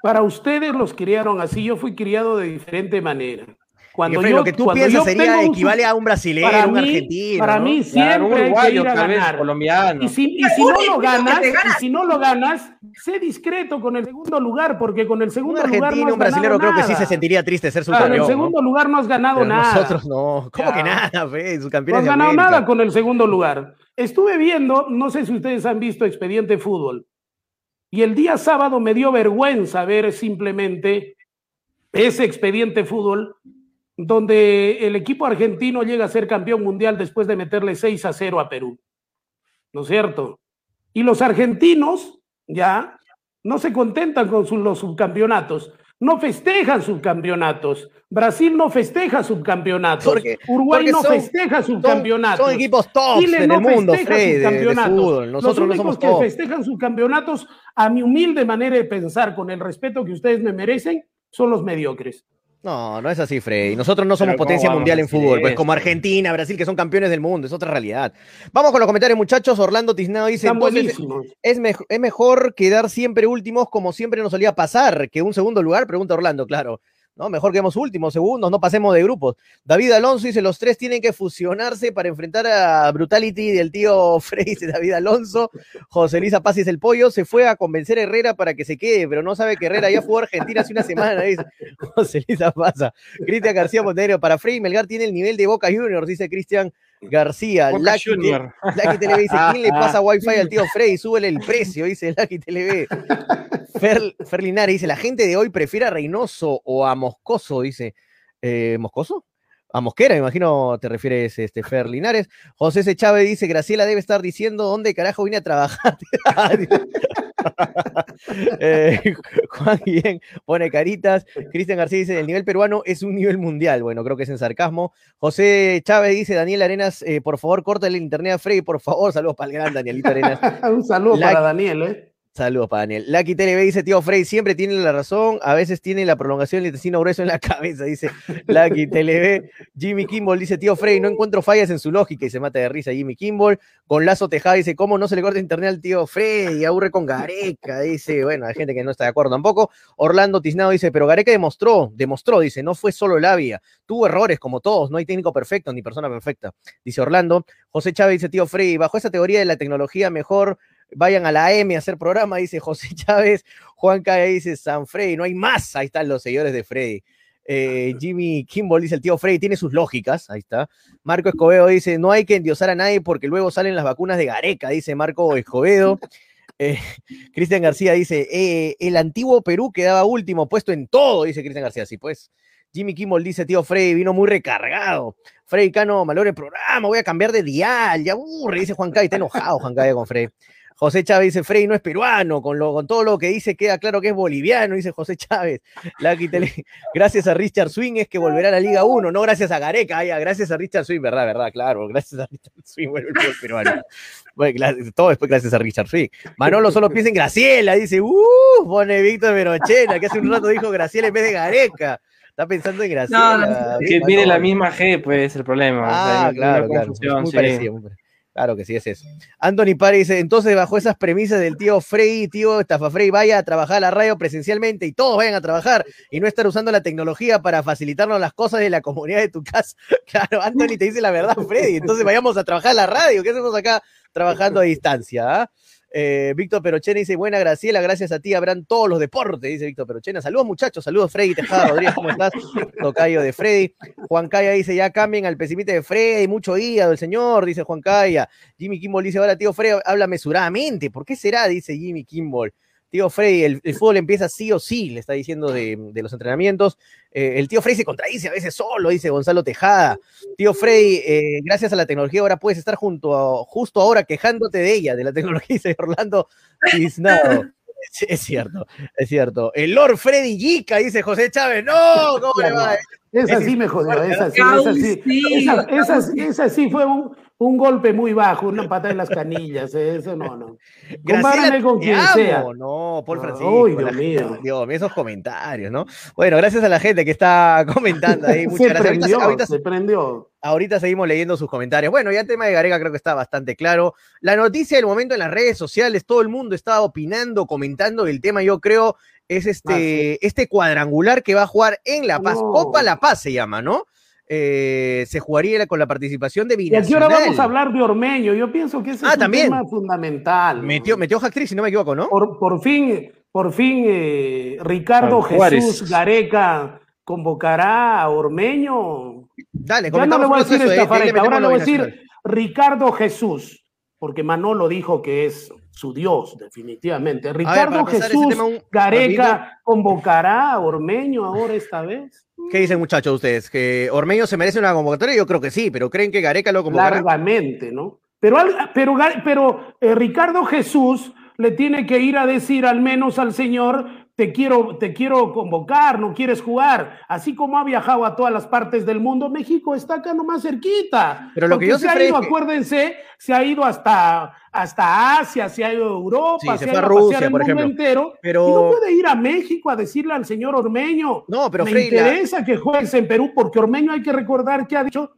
Para ustedes los criaron así, yo fui criado de diferente manera. Cuando yo, lo que tú piensas sería equivale a un brasileño, un argentino. Para mí siempre un uruguayo, hay que ir a ganar. colombiano. Y si, y si no lo ganas, y si no lo ganas, sé discreto con el segundo lugar, porque con el segundo un lugar no un brasileño creo que sí se sentiría triste ser su Con el segundo lugar no has ganado nada. Nosotros no. ¿Cómo que nada, fe? Su campeón No has ganado nada con el segundo lugar. Estuve viendo, no sé si ustedes han visto Expediente Fútbol, y el día sábado me dio vergüenza ver simplemente ese Expediente Fútbol donde el equipo argentino llega a ser campeón mundial después de meterle 6 a 0 a Perú. ¿No es cierto? Y los argentinos ya no se contentan con los subcampeonatos, no festejan subcampeonatos. Brasil no festeja subcampeonatos. Porque- Uruguay porque no son- festeja subcampeonatos. Son equipos tops Chile en no el mundo, de, de fútbol. Nosotros Los no únicos somos que tops. festejan sus campeonatos, a mi humilde manera de pensar, con el respeto que ustedes me merecen, son los mediocres. No, no es así, Freddy. Nosotros no somos Pero ¿cómo potencia mundial en fútbol, pues como Argentina, Brasil, que son campeones del mundo, es otra realidad. Vamos con los comentarios, muchachos. Orlando Tiznado dice, entonces, es, es mejor quedar siempre últimos como siempre nos solía pasar que un segundo lugar, pregunta Orlando, claro. No, mejor quedemos últimos, segundos, no pasemos de grupos. David Alonso dice, los tres tienen que fusionarse para enfrentar a Brutality del tío Frey, David Alonso. José Luis Paz dice, el pollo se fue a convencer a Herrera para que se quede, pero no sabe que Herrera ya jugó a Argentina hace una semana, dice José Luis Pasa. Cristian García Montenegro, para Frey Melgar tiene el nivel de Boca Juniors, dice Cristian García. Lucky, Junior. Lucky TV dice, ¿quién le pasa wifi al tío Frey? Súbele el precio, dice Lucky TV. Fer, Fer Linares dice, la gente de hoy prefiere a Reynoso o a Moscoso, dice. Eh, ¿Moscoso? A Mosquera, me imagino te refieres, este, Fer Linares. José C. Chávez dice, Graciela debe estar diciendo dónde carajo vine a trabajar. Eh, Juan Guillén pone caritas. Cristian García dice, el nivel peruano es un nivel mundial. Bueno, creo que es en sarcasmo. José Chávez dice, Daniel Arenas, eh, por favor, córtale el internet a Frey, por favor. Saludos para el gran Danielito Arenas. Un saludo La- para Daniel, ¿eh? Saludos para Daniel. Lucky TLB dice, tío Frey, siempre tiene la razón, a veces tiene la prolongación del intestino grueso en la cabeza, dice Lucky TLB. Jimmy Kimball dice, tío Frey, no encuentro fallas en su lógica y se mata de risa Jimmy Kimball. Con Lazo Tejada dice, ¿cómo no se le corta internet al tío Frey? Aburre con Gareca, dice, bueno, hay gente que no está de acuerdo tampoco. Orlando Tiznado dice, pero Gareca demostró, demostró, dice, no fue solo labia, tuvo errores como todos, no hay técnico perfecto ni persona perfecta, dice Orlando. José Chávez dice, tío Frey, bajo esa teoría de la tecnología mejor vayan a la M a hacer programa, dice José Chávez. Juan Calle dice San Freddy, no hay más. Ahí están los seguidores de Freddy. Eh, Jimmy Kimball dice el tío Freddy tiene sus lógicas, ahí está. Marco Escobedo dice, no hay que endiosar a nadie porque luego salen las vacunas de Gareca, dice Marco Escobedo. Eh, Cristian García dice, eh, el antiguo Perú quedaba último, puesto en todo, dice Cristian García, sí, pues. Jimmy Kimball dice, tío Freddy, vino muy recargado. Freddy Cano, malor el programa, voy a cambiar de dial, ya aburre, dice Juan Calle, está enojado Juan Calle con Freddy. José Chávez dice, Frey no es peruano, con, lo, con todo lo que dice queda claro que es boliviano, dice José Chávez. Gracias a Richard Swing es que volverá a la Liga 1, no gracias a Gareca, ay, gracias a Richard Swing, verdad, verdad, claro, gracias a Richard Swing vuelve el fútbol peruano. Bueno, gracias- todo después gracias a Richard Swing. Manolo solo piensa en Graciela, dice, uh, pone Víctor Merochena, que hace un rato dijo Graciela en vez de Gareca. Está pensando en Graciela. No, que tiene la misma G, pues, el problema. o sea, Ah, claro, claro. muy sí. parecido. muy parecido. Claro que sí, es eso. Anthony Pari dice, entonces bajo esas premisas del tío Frey, tío Estafa Frey, vaya a trabajar a la radio presencialmente y todos vayan a trabajar y no estar usando la tecnología para facilitarnos las cosas de la comunidad de tu casa. Claro, Anthony te dice la verdad, Freddy. Entonces vayamos a trabajar a la radio. ¿Qué hacemos acá trabajando a distancia? ah? Eh, Víctor Perochena dice, buena Graciela, gracias a ti habrán todos los deportes, dice Víctor Perochena. Saludos muchachos, saludos Freddy Tejada Rodríguez, ¿cómo estás? Tocayo de Freddy. Juan Calla dice, ya cambien al pesimista de Freddy, mucho hígado el señor, dice Juan Calla. Jimmy Kimball dice, ahora tío Freddy habla mesuradamente. ¿Por qué será? Dice Jimmy Kimball. Tío Freddy, el, el fútbol empieza sí o sí, le está diciendo de, de los entrenamientos. Eh, el tío Freddy se contradice a veces solo, dice Gonzalo Tejada. Tío Freddy, eh, gracias a la tecnología ahora puedes estar junto a, justo ahora quejándote de ella, de la tecnología, dice Orlando Tiznado. Sí, Es cierto, es cierto. El Lord Freddy Yica, dice José Chávez. No, ¿cómo le va? Esa sí me jodió, esa sí, Ay, esa sí. sí, Esa, esa- sí. esa sí fue un, un golpe muy bajo, una patada en las canillas, eh, eso no, no. Compárame con quien amo. sea. No, Paul Ah, Francisco. uy, Dios mío. Dios mío, esos comentarios, ¿no? Bueno, gracias a la gente que está comentando ahí. Muchas Se gracias. Ahorita- prendió, ahorita, se prendió. ahorita seguimos leyendo sus comentarios. Bueno, ya el tema de Gareca creo que está bastante claro. La noticia del momento en las redes sociales, todo el mundo está opinando, comentando el tema, yo creo, es este, este cuadrangular que va a jugar en La Paz. No. Copa La Paz se llama, ¿no? Eh, se jugaría con la participación de Y aquí ahora Binacional. vamos a hablar de Ormeño. Yo pienso que ese Ah, es un también. tema fundamental. ¿no? Metió, metió hat-trick, si no me equivoco, ¿no? Por, por fin, por fin eh, Ricardo. Jesús Gareca convocará a Ormeño. Dale, Ya no le voy a un decir eh, esta ahora le voy a decir binacional. Ricardo Jesús, porque Manolo dijo que es su Dios, definitivamente. Ricardo Jesús tema un- Gareca convocará a Ormeño ahora esta vez. ¿Qué dicen muchachos ustedes? ¿Que Ormeño se merece una convocatoria? Yo creo que sí, pero ¿creen que Gareca lo convocará? largamente, ¿no? Pero, pero, pero eh, Ricardo Jesús le tiene que ir a decir al menos al señor te quiero, te quiero convocar, no quieres jugar. Así como ha viajado a todas las partes del mundo, México está acá nomás cerquita. Pero lo que yo se ha ido, acuérdense, se ha ido hasta, hasta Asia, se ha ido a Europa, se, ha ido a, Rusia, por ejemplo. entero. Pero... Y no puede ir a México a decirle al señor Ormeño. No, pero Me interesa que juegues en Perú, porque Ormeño hay que recordar que ha dicho,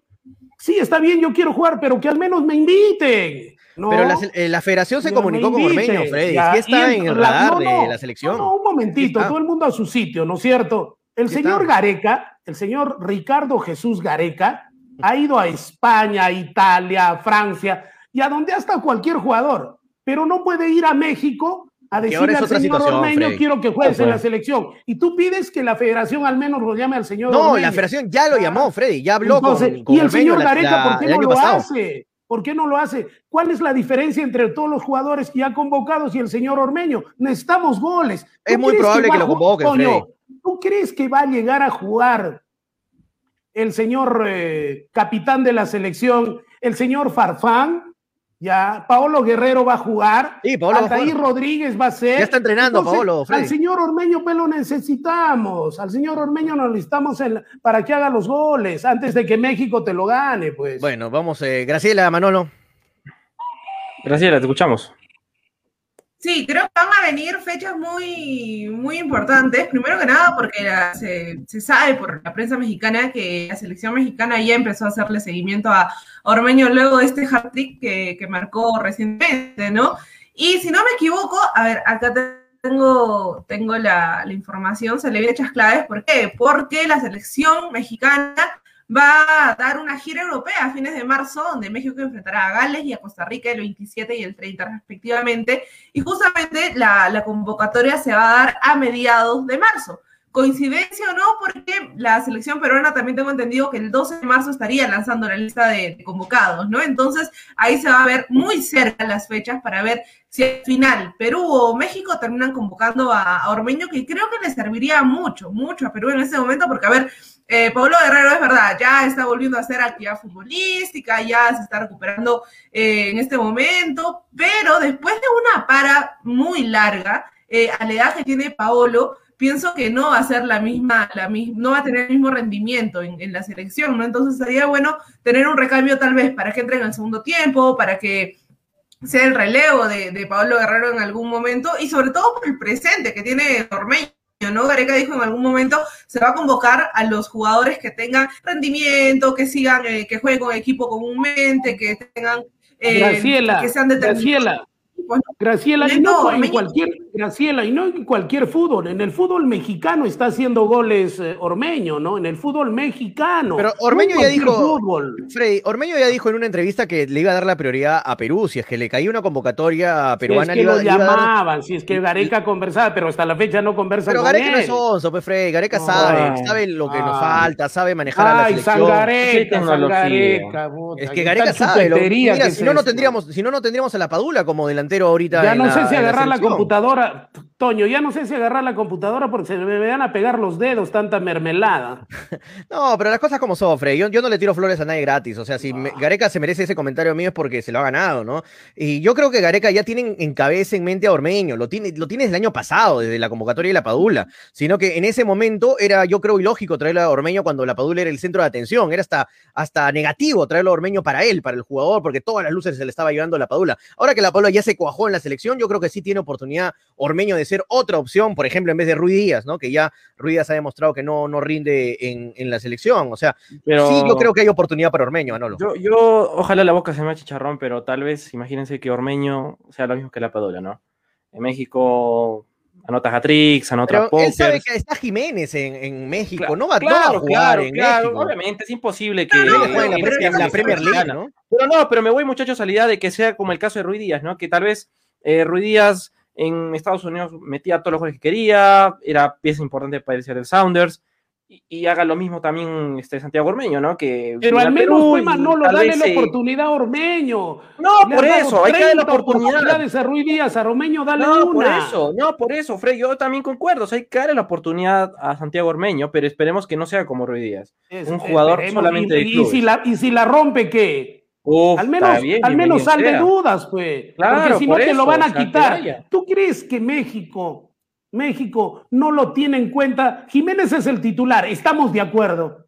sí, está bien, yo quiero jugar, pero que al menos me inviten. Pero la, eh, la, federación se comunicó con Ormeño, Freddy. ¿Qué está en el radar de la selección? No, un momentito, todo el mundo a su sitio, ¿no es cierto? El señor Gareca, el señor Ricardo Jesús Gareca, ha ido a España, Italia, Francia y a donde hasta cualquier jugador, pero no puede ir a México a decirle al señor Ormeño quiero que juegues en la selección. Y tú pides que la federación al menos lo llame al señor No, la federación ya lo llamó, Freddy, ya habló con, Y el señor Gareca, ¿por qué no lo hace? ¿Por qué no lo hace? ¿Cuál es la diferencia entre todos los jugadores que ya convocados y el señor Ormeño? Necesitamos goles. Es muy probable que, lo convoque. ¿Tú crees que va a llegar a jugar el señor eh, capitán de la selección, el señor Farfán? Ya, Paolo Guerrero va a jugar. Sí, Paolo Rodríguez va a ser. Ya está entrenando, Paolo. Al señor Ormeño pues lo necesitamos. Al señor Ormeño lo necesitamos para que haga los goles antes de que México te lo gane, pues. Bueno, vamos, eh, Graciela, Manolo. Graciela, te escuchamos. Sí, creo que van a venir fechas muy, muy importantes. Primero que nada, porque se, sabe por la prensa mexicana que la selección mexicana ya empezó a hacerle seguimiento a Ormeño luego de este hat-trick que, marcó recientemente, ¿no? Y si no me equivoco, a ver, acá tengo, tengo la, la información, se le vi hechas claves. ¿Por qué? Porque la selección mexicana va a dar una gira europea a fines de marzo, donde México enfrentará a Gales y a Costa Rica el 27 y el 30 respectivamente. Y justamente la, convocatoria se va a dar a mediados de marzo. Coincidencia o no, porque la selección peruana también tengo entendido que el 12 de marzo estaría lanzando la lista de, convocados, ¿no? Entonces ahí se va a ver muy cerca las fechas para ver si al final Perú o México terminan convocando a, a Ormeño, que creo que le serviría mucho, mucho a Perú en ese momento, porque a ver, eh, Pablo Guerrero es verdad, ya está volviendo a hacer actividad futbolística, ya se está recuperando eh, en este momento, pero después de una para muy larga, eh, a la edad que tiene Paolo, pienso que no va a ser la misma, la no va a tener el mismo rendimiento en, la selección, ¿no? Entonces sería bueno tener un recambio tal vez para que entre en el segundo tiempo, para que sea el relevo de, de Pablo Guerrero en algún momento y sobre todo por el presente que tiene Ormeño ¿no? Gareca dijo en algún momento se va a convocar a los jugadores que tengan rendimiento, que sigan, eh, que jueguen con equipo comúnmente, que tengan eh, que sean determinados. Graciela, y no, en cualquier, Graciela, y no en cualquier fútbol. En el fútbol mexicano está haciendo goles eh, Ormeño, ¿no? En el fútbol mexicano. Pero Ormeño ya dijo, Freddy, Ormeño ya dijo en una entrevista que le iba a dar la prioridad a Perú, si es que le caía una convocatoria peruana. Si es que lo llamaban, si es que Gareca conversaba, pero hasta la fecha no conversa pero Gareca no es onzo, pues Freddy, Gareca sabe, sabe lo que nos falta, sabe manejar a la selección. San Gareca, San Gareca, es que Gareca sabe. mira, si no, no tendríamos, si no, no tendríamos a la Padula como delantero ahorita. Ya no sé si agarrar la, computadora, Toño, ya no sé si agarrar la computadora porque se me van a pegar los dedos tanta mermelada. no, pero las cosas como sofre. Yo, yo no le tiro flores a nadie gratis. O sea, si Gareca se merece ese comentario mío es porque se lo ha ganado, ¿no? Y yo creo que Gareca ya tiene en cabeza, en mente a Ormeño. Lo tiene, lo tiene desde el año pasado, desde la convocatoria de la Padula. Sino que en ese momento era, yo creo, ilógico traerlo a Ormeño cuando la Padula era el centro de atención. Era hasta, hasta negativo traerlo a Ormeño para él, para el jugador, porque todas las luces se le estaba llevando a la Padula. Ahora que la Padula ya se cuajó en la selección, yo creo que sí tiene oportunidad Ormeño de ser otra opción, por ejemplo, en vez de Ruiz Díaz, ¿no? Que ya Ruiz Díaz ha demostrado que no, no rinde en, la selección. O sea, pero, sí, yo creo que hay oportunidad para Ormeño, Manolo. Yo, yo, ojalá la boca se me chicharrón, pero tal vez, imagínense que Ormeño sea lo mismo que la Padula, ¿no? En México anota hat-tricks, anota Pero él sabe que está Jiménez en, México, no, va, a jugar en México. Obviamente, es imposible que... la, Premier League, ¿no? Pero no, pero me voy, muchachos, a la idea de que sea como el caso de Ruiz Díaz, ¿no? Que tal vez eh, Ruiz Díaz en Estados Unidos metía todos los goles que quería, era pieza importante para el Sounders, y, haga lo mismo también este Santiago Ormeño, ¿no? Que Pero al menos fue Manolo, dale la oportunidad a Ormeño. No, por eso, hay que darle la oportunidad. a Ruiz Díaz, a Ormeño, dale no, una. por eso, no, por eso, Fred, yo también concuerdo, hay que darle la oportunidad a Santiago Ormeño, pero esperemos que no sea como Ruiz Díaz, un jugador solamente de y, si la, y si la rompe, ¿qué? Al menos, al menos dudas, pues. Claro, porque si no te lo van a quitar. ¿Tú crees que México México no lo tiene en cuenta. Jiménez es el titular, estamos de acuerdo.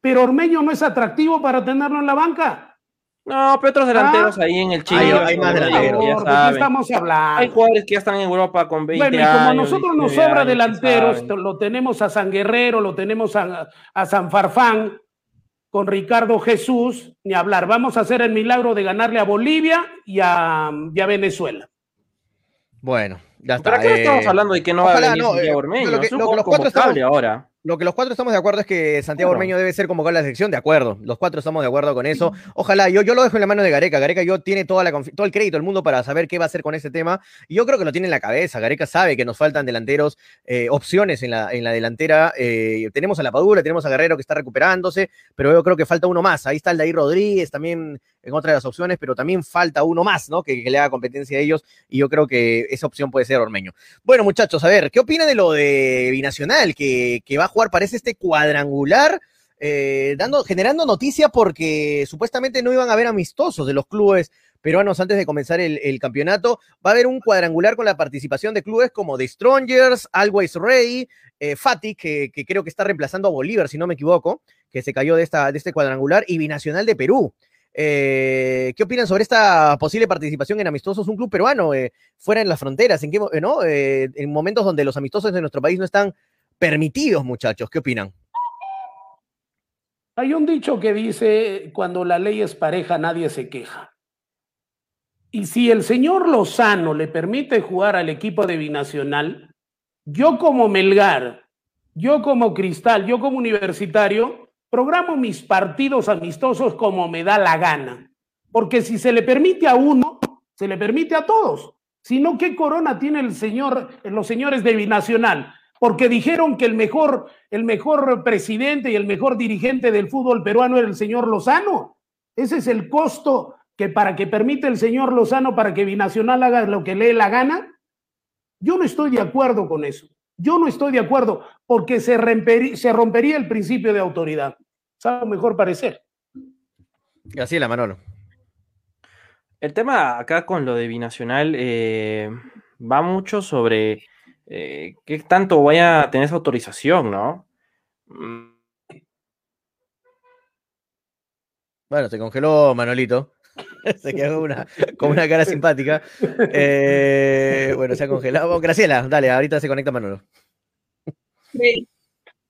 Pero Ormeño no es atractivo para tenerlo en la banca. No, pero otros delanteros ah. ahí en el Chile. Hay, más delanteros. Ya estamos hablando? Hay jugadores que ya están en Europa con 20 Bueno, y como a nosotros nos sobra delanteros, lo tenemos a San Guerrero, lo tenemos a, a San Farfán, con Ricardo Jesús, ni hablar. Vamos a hacer el milagro de ganarle a Bolivia y a, y a Venezuela. Bueno, ya está. ¿Pero qué estamos eh, hablando de que no va a venir no, eh, Lo que, los cuatro estamos, ahora. Lo que los cuatro estamos de acuerdo es que Santiago Ormeño debe ser convocado a la selección, de acuerdo. Los cuatro estamos de acuerdo con eso. Ojalá, yo, yo lo dejo en la mano de Gareca. Gareca yo tiene toda la, todo el crédito del mundo para saber qué va a hacer con ese tema. Y yo creo que lo tiene en la cabeza. Gareca sabe que nos faltan delanteros, eh, opciones en la, en la delantera. Eh, tenemos a La Padula, tenemos a Guerrero que está recuperándose, pero yo creo que falta uno más. Ahí está el Daí Rodríguez también en otra de las opciones, pero también falta uno más, ¿no? Que, le haga competencia a ellos. Y yo creo que esa opción puede ser Ormeño. Bueno, muchachos, a ver, ¿qué opina de lo de Binacional que, que va a Parece este cuadrangular, eh, dando, generando noticia porque supuestamente no iban a haber amistosos de los clubes peruanos antes de comenzar el, campeonato. Va a haber un cuadrangular con la participación de clubes como The Strongers, Always Ready, eh, Fati, que, creo que está reemplazando a Bolívar, si no me equivoco, que se cayó de, esta, de este cuadrangular, y Binacional de Perú. Eh, ¿Qué opinan sobre esta posible participación en amistosos? Un club peruano fuera en las fronteras, en, qué, ¿no? en momentos donde los amistosos de nuestro país no están permitidos, muchachos. ¿Qué opinan? Hay un dicho que dice, cuando la ley es pareja, nadie se queja. Y si el señor Lozano le permite jugar al equipo de Binacional, yo como Melgar, yo como Cristal, yo como universitario, programo mis partidos amistosos como me da la gana. Porque si se le permite a uno, se le permite a todos. Si no, ¿qué corona tiene el señor, los señores de Binacional? Porque dijeron que el mejor, el mejor presidente y el mejor dirigente del fútbol peruano era el señor Lozano. Ese es el costo que para que permite el señor Lozano para que Binacional haga lo que le dé la gana. Yo no estoy de acuerdo con eso. Yo no estoy de acuerdo porque se rompería, se rompería el principio de autoridad. Sabe mejor parecer. la Manolo. El tema acá con lo de Binacional eh, va mucho sobre eh, ¿qué tanto vaya a tener esa autorización, no? Bueno, se congeló Manolito. se quedó una, con una cara simpática. Eh, bueno, se ha congelado. Graciela, dale, ahorita se conecta Manolo.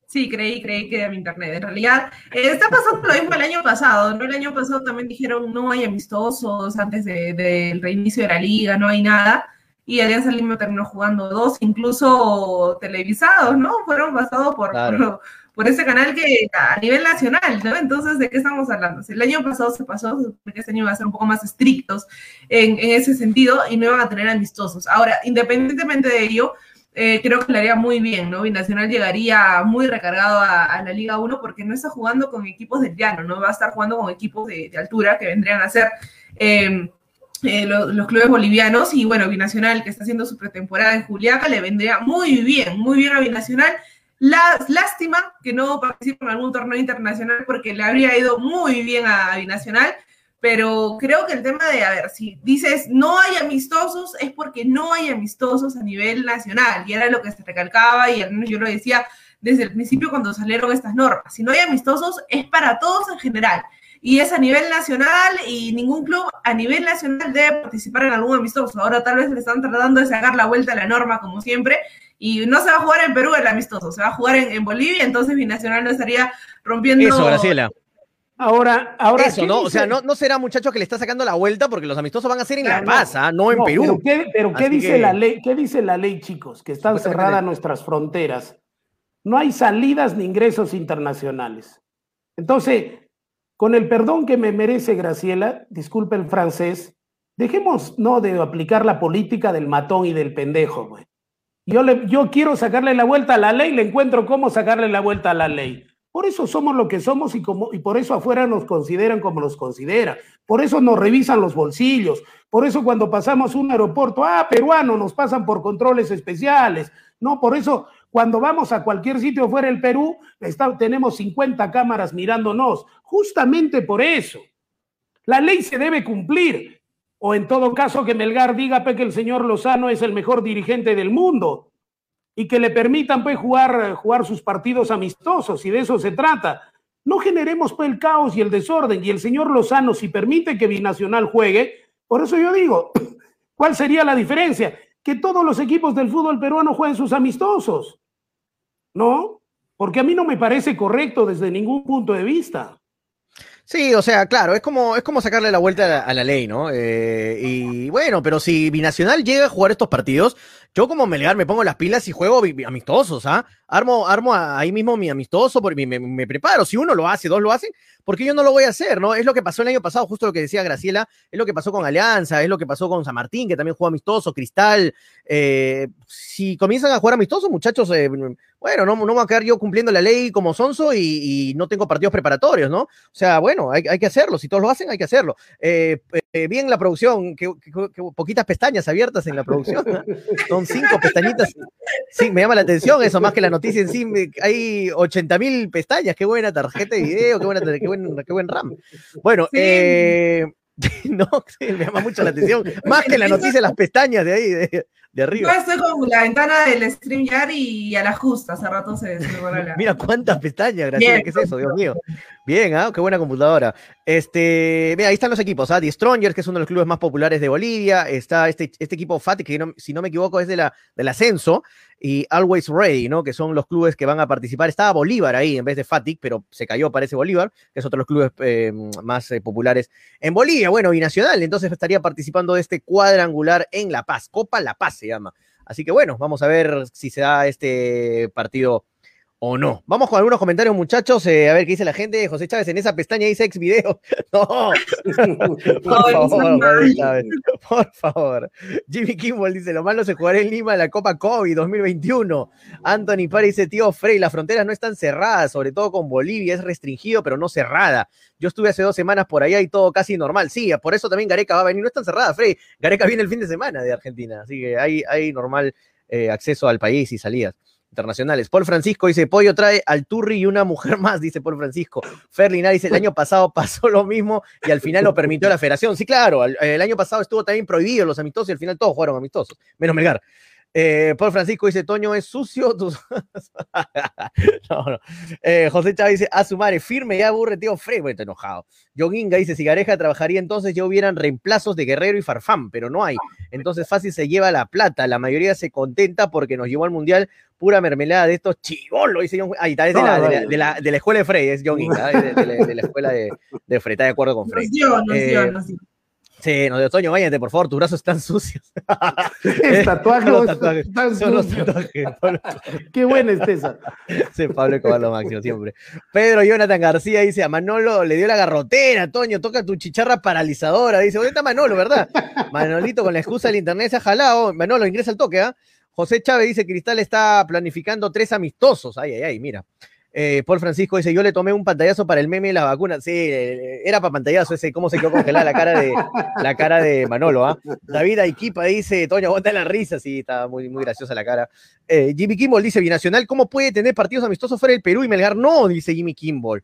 Sí, creí, creí que era mi internet. En realidad, eh, está pasando lo mismo el año pasado, ¿no? El año pasado también dijeron no hay amistosos antes del reinicio de la liga, no hay nada y Alianza Lima terminó jugando dos, incluso televisados, ¿no? Fueron basados por, por, ese canal que a nivel nacional, ¿no? Entonces, ¿de qué estamos hablando? Si el año pasado se pasó, que este año va a ser un poco más estrictos en, ese sentido y no iban a tener amistosos. Ahora, independientemente de ello, eh, creo que le haría muy bien, ¿no? Binacional llegaría muy recargado a, la Liga 1 porque no está jugando con equipos del llano, no va a estar jugando con equipos de, altura que vendrían a ser... Eh, eh, los, clubes bolivianos y bueno, Binacional que está haciendo su pretemporada en Juliaca le vendría muy bien, muy bien a Binacional. La, lástima que no participe en algún torneo internacional porque le habría ido muy bien a Binacional, pero creo que el tema de, a ver, si dices no hay amistosos es porque no hay amistosos a nivel nacional y era lo que se recalcaba y yo lo decía desde el principio cuando salieron estas normas. Si no hay amistosos es para todos en general y es a nivel nacional y ningún club a nivel nacional debe participar en algún amistoso. Ahora tal vez le están tratando de sacar la vuelta a la norma como siempre y no se va a jugar en Perú el amistoso, se va a jugar en, Bolivia, entonces Binacional no estaría rompiendo... Eso, Graciela. Ahora, ahora Eso, ¿no? O sea, no, no será muchacho que le está sacando la vuelta porque los amistosos van a ser en La Paz, ¿ah? no, en Perú. Pero ¿qué, dice la ley? ¿Qué dice la ley, chicos? Que están cerradas nuestras fronteras. No hay salidas ni ingresos internacionales. Entonces, con el perdón que me merece Graciela, disculpe el francés, dejemos no de aplicar la política del matón y del pendejo, güey. Yo, yo quiero sacarle la vuelta a la ley, le encuentro cómo sacarle la vuelta a la ley. Por eso somos lo que somos y, como, y por eso afuera nos consideran como nos consideran. Por eso nos revisan los bolsillos. Por eso cuando pasamos un aeropuerto, ah, peruano, nos pasan por controles especiales. No, por eso cuando vamos a cualquier sitio fuera del Perú, tenemos 50 cámaras mirándonos. Justamente por eso. La ley se debe cumplir. O en todo caso que Melgar diga que el señor Lozano es el mejor dirigente del mundo. y que le permitan pues jugar, jugar sus partidos amistosos y de eso se trata. No generemos pues el caos y el desorden y el señor Lozano si permite que Binacional juegue, por eso yo digo, ¿cuál sería la diferencia? Que todos los equipos del fútbol peruano jueguen sus amistosos, ¿no? Porque a mí no me parece correcto desde ningún punto de vista. Sí, o sea, claro, es como, es como sacarle la vuelta a la, ley, ¿no? Eh, y bueno, pero si Binacional llega a jugar estos partidos, yo como Melgar me pongo las pilas y juego amistosos, ¿ah? Armo, armo ahí mismo mi amistoso, porque me, me, preparo. Si uno lo hace, dos lo hacen, porque yo no lo voy a hacer, ¿no? Es lo que pasó el año pasado, justo lo que decía Graciela, es lo que pasó con Alianza, es lo que pasó con San Martín, que también jugó amistoso, Cristal. Eh, si comienzan a jugar amistosos, muchachos, eh, bueno, no, no voy a quedar yo cumpliendo la ley como sonso y, no tengo partidos preparatorios, ¿no? O sea, bueno, hay, que hacerlo. Si todos lo hacen, hay que hacerlo. Eh, bien la producción, que, poquitas pestañas abiertas en la producción. Son cinco pestañitas. Sí, me llama la atención eso, más que la noticia en sí. Hay 80 mil pestañas. Qué buena tarjeta de video, qué buena, qué qué buen RAM. Bueno, eh, no, me llama mucho la atención. Más que la noticia, las pestañas de ahí, de, arriba. Yo estoy con la ventana del StreamYard y a la justa, hace rato se, se Mira cuántas pestañas, gracias. ¿Qué es eso, Dios mío? Bien, ¿ah? qué buena computadora. Este, mira, ahí están los equipos, ¿ah? The Strongers, que es uno de los clubes más populares de Bolivia. Está este, este equipo FAT, que si no me equivoco es de la, del ascenso y Always Ready, ¿no? Que son los clubes que van a participar. Estaba Bolívar ahí en vez de Fatic, pero se cayó, parece Bolívar, que es otro de los clubes eh, más eh, populares en Bolivia, bueno, binacional. Entonces estaría participando de este cuadrangular en La Paz. Copa La Paz llama. Así que bueno, vamos a ver si se da este partido o no. Vamos con algunos comentarios, muchachos. Eh, a ver qué dice la gente. José Chávez en esa pestaña dice ex video. No. por favor, Chávez. Por favor. Jimmy Kimball dice: Lo malo se jugará en Lima la Copa COVID 2021. Anthony Pari dice: Tío Frey, las fronteras no están cerradas, sobre todo con Bolivia. Es restringido, pero no cerrada. Yo estuve hace dos semanas por allá y todo casi normal. Sí, por eso también Gareca va a venir. No están cerradas, Frey. Gareca viene el fin de semana de Argentina. Así que hay, hay normal eh, acceso al país y salidas internacionales. Paul Francisco dice, Pollo trae al Turri y una mujer más, dice Paul Francisco. Ferlinar dice, el año pasado pasó lo mismo y al final lo permitió la federación. Sí, claro, el, año pasado estuvo también prohibido los amistosos y al final todos jugaron amistosos, menos Melgar. Eh, Paul Francisco dice, Toño es sucio. Eh, José Chávez dice, a su madre, firme, ya aburre, tío Frey. Bueno, enojado. John Inga dice, si Gareja trabajaría entonces ya hubieran reemplazos de Guerrero y Farfán, pero no hay. Entonces fácil se lleva la plata. La mayoría se contenta porque nos llevó al Mundial pura mermelada de estos chivolos, dice John. Ahí está, es de, la, de, la, de, la, escuela de Frey, es John Inga, de, la, escuela de, Frey, está de acuerdo con Frey. Eh, Sí, no, de Otoño, váyate, por favor, tus brazos están sucios. Es tatuaje, son los tatuajes. Qué buena es esa. Sí, Pablo lo Máximo, siempre. Pedro Jonathan García dice, a Manolo le dio la garrotera, Toño, toca tu chicharra paralizadora. Dice, ¿dónde está Manolo, verdad? Manolito con la excusa del internet se ha jalado. Manolo, ingresa al toque, ¿ah? José Chávez dice, Cristal está planificando tres amistosos. Ay, ay, ay, mira. Eh, Paul Francisco dice, yo le tomé un pantallazo para el meme de la vacuna. Sí, eh, era para pantallazo ese, cómo se quedó congelada la cara de, la cara de Manolo. ¿ah? David Aikipa dice, Toño, aguanta la risa. Sí, está muy, muy graciosa la cara. Eh, Jimmy Kimball dice, Binacional, ¿cómo puede tener partidos amistosos fuera del Perú y Melgar? No, dice Jimmy Kimball.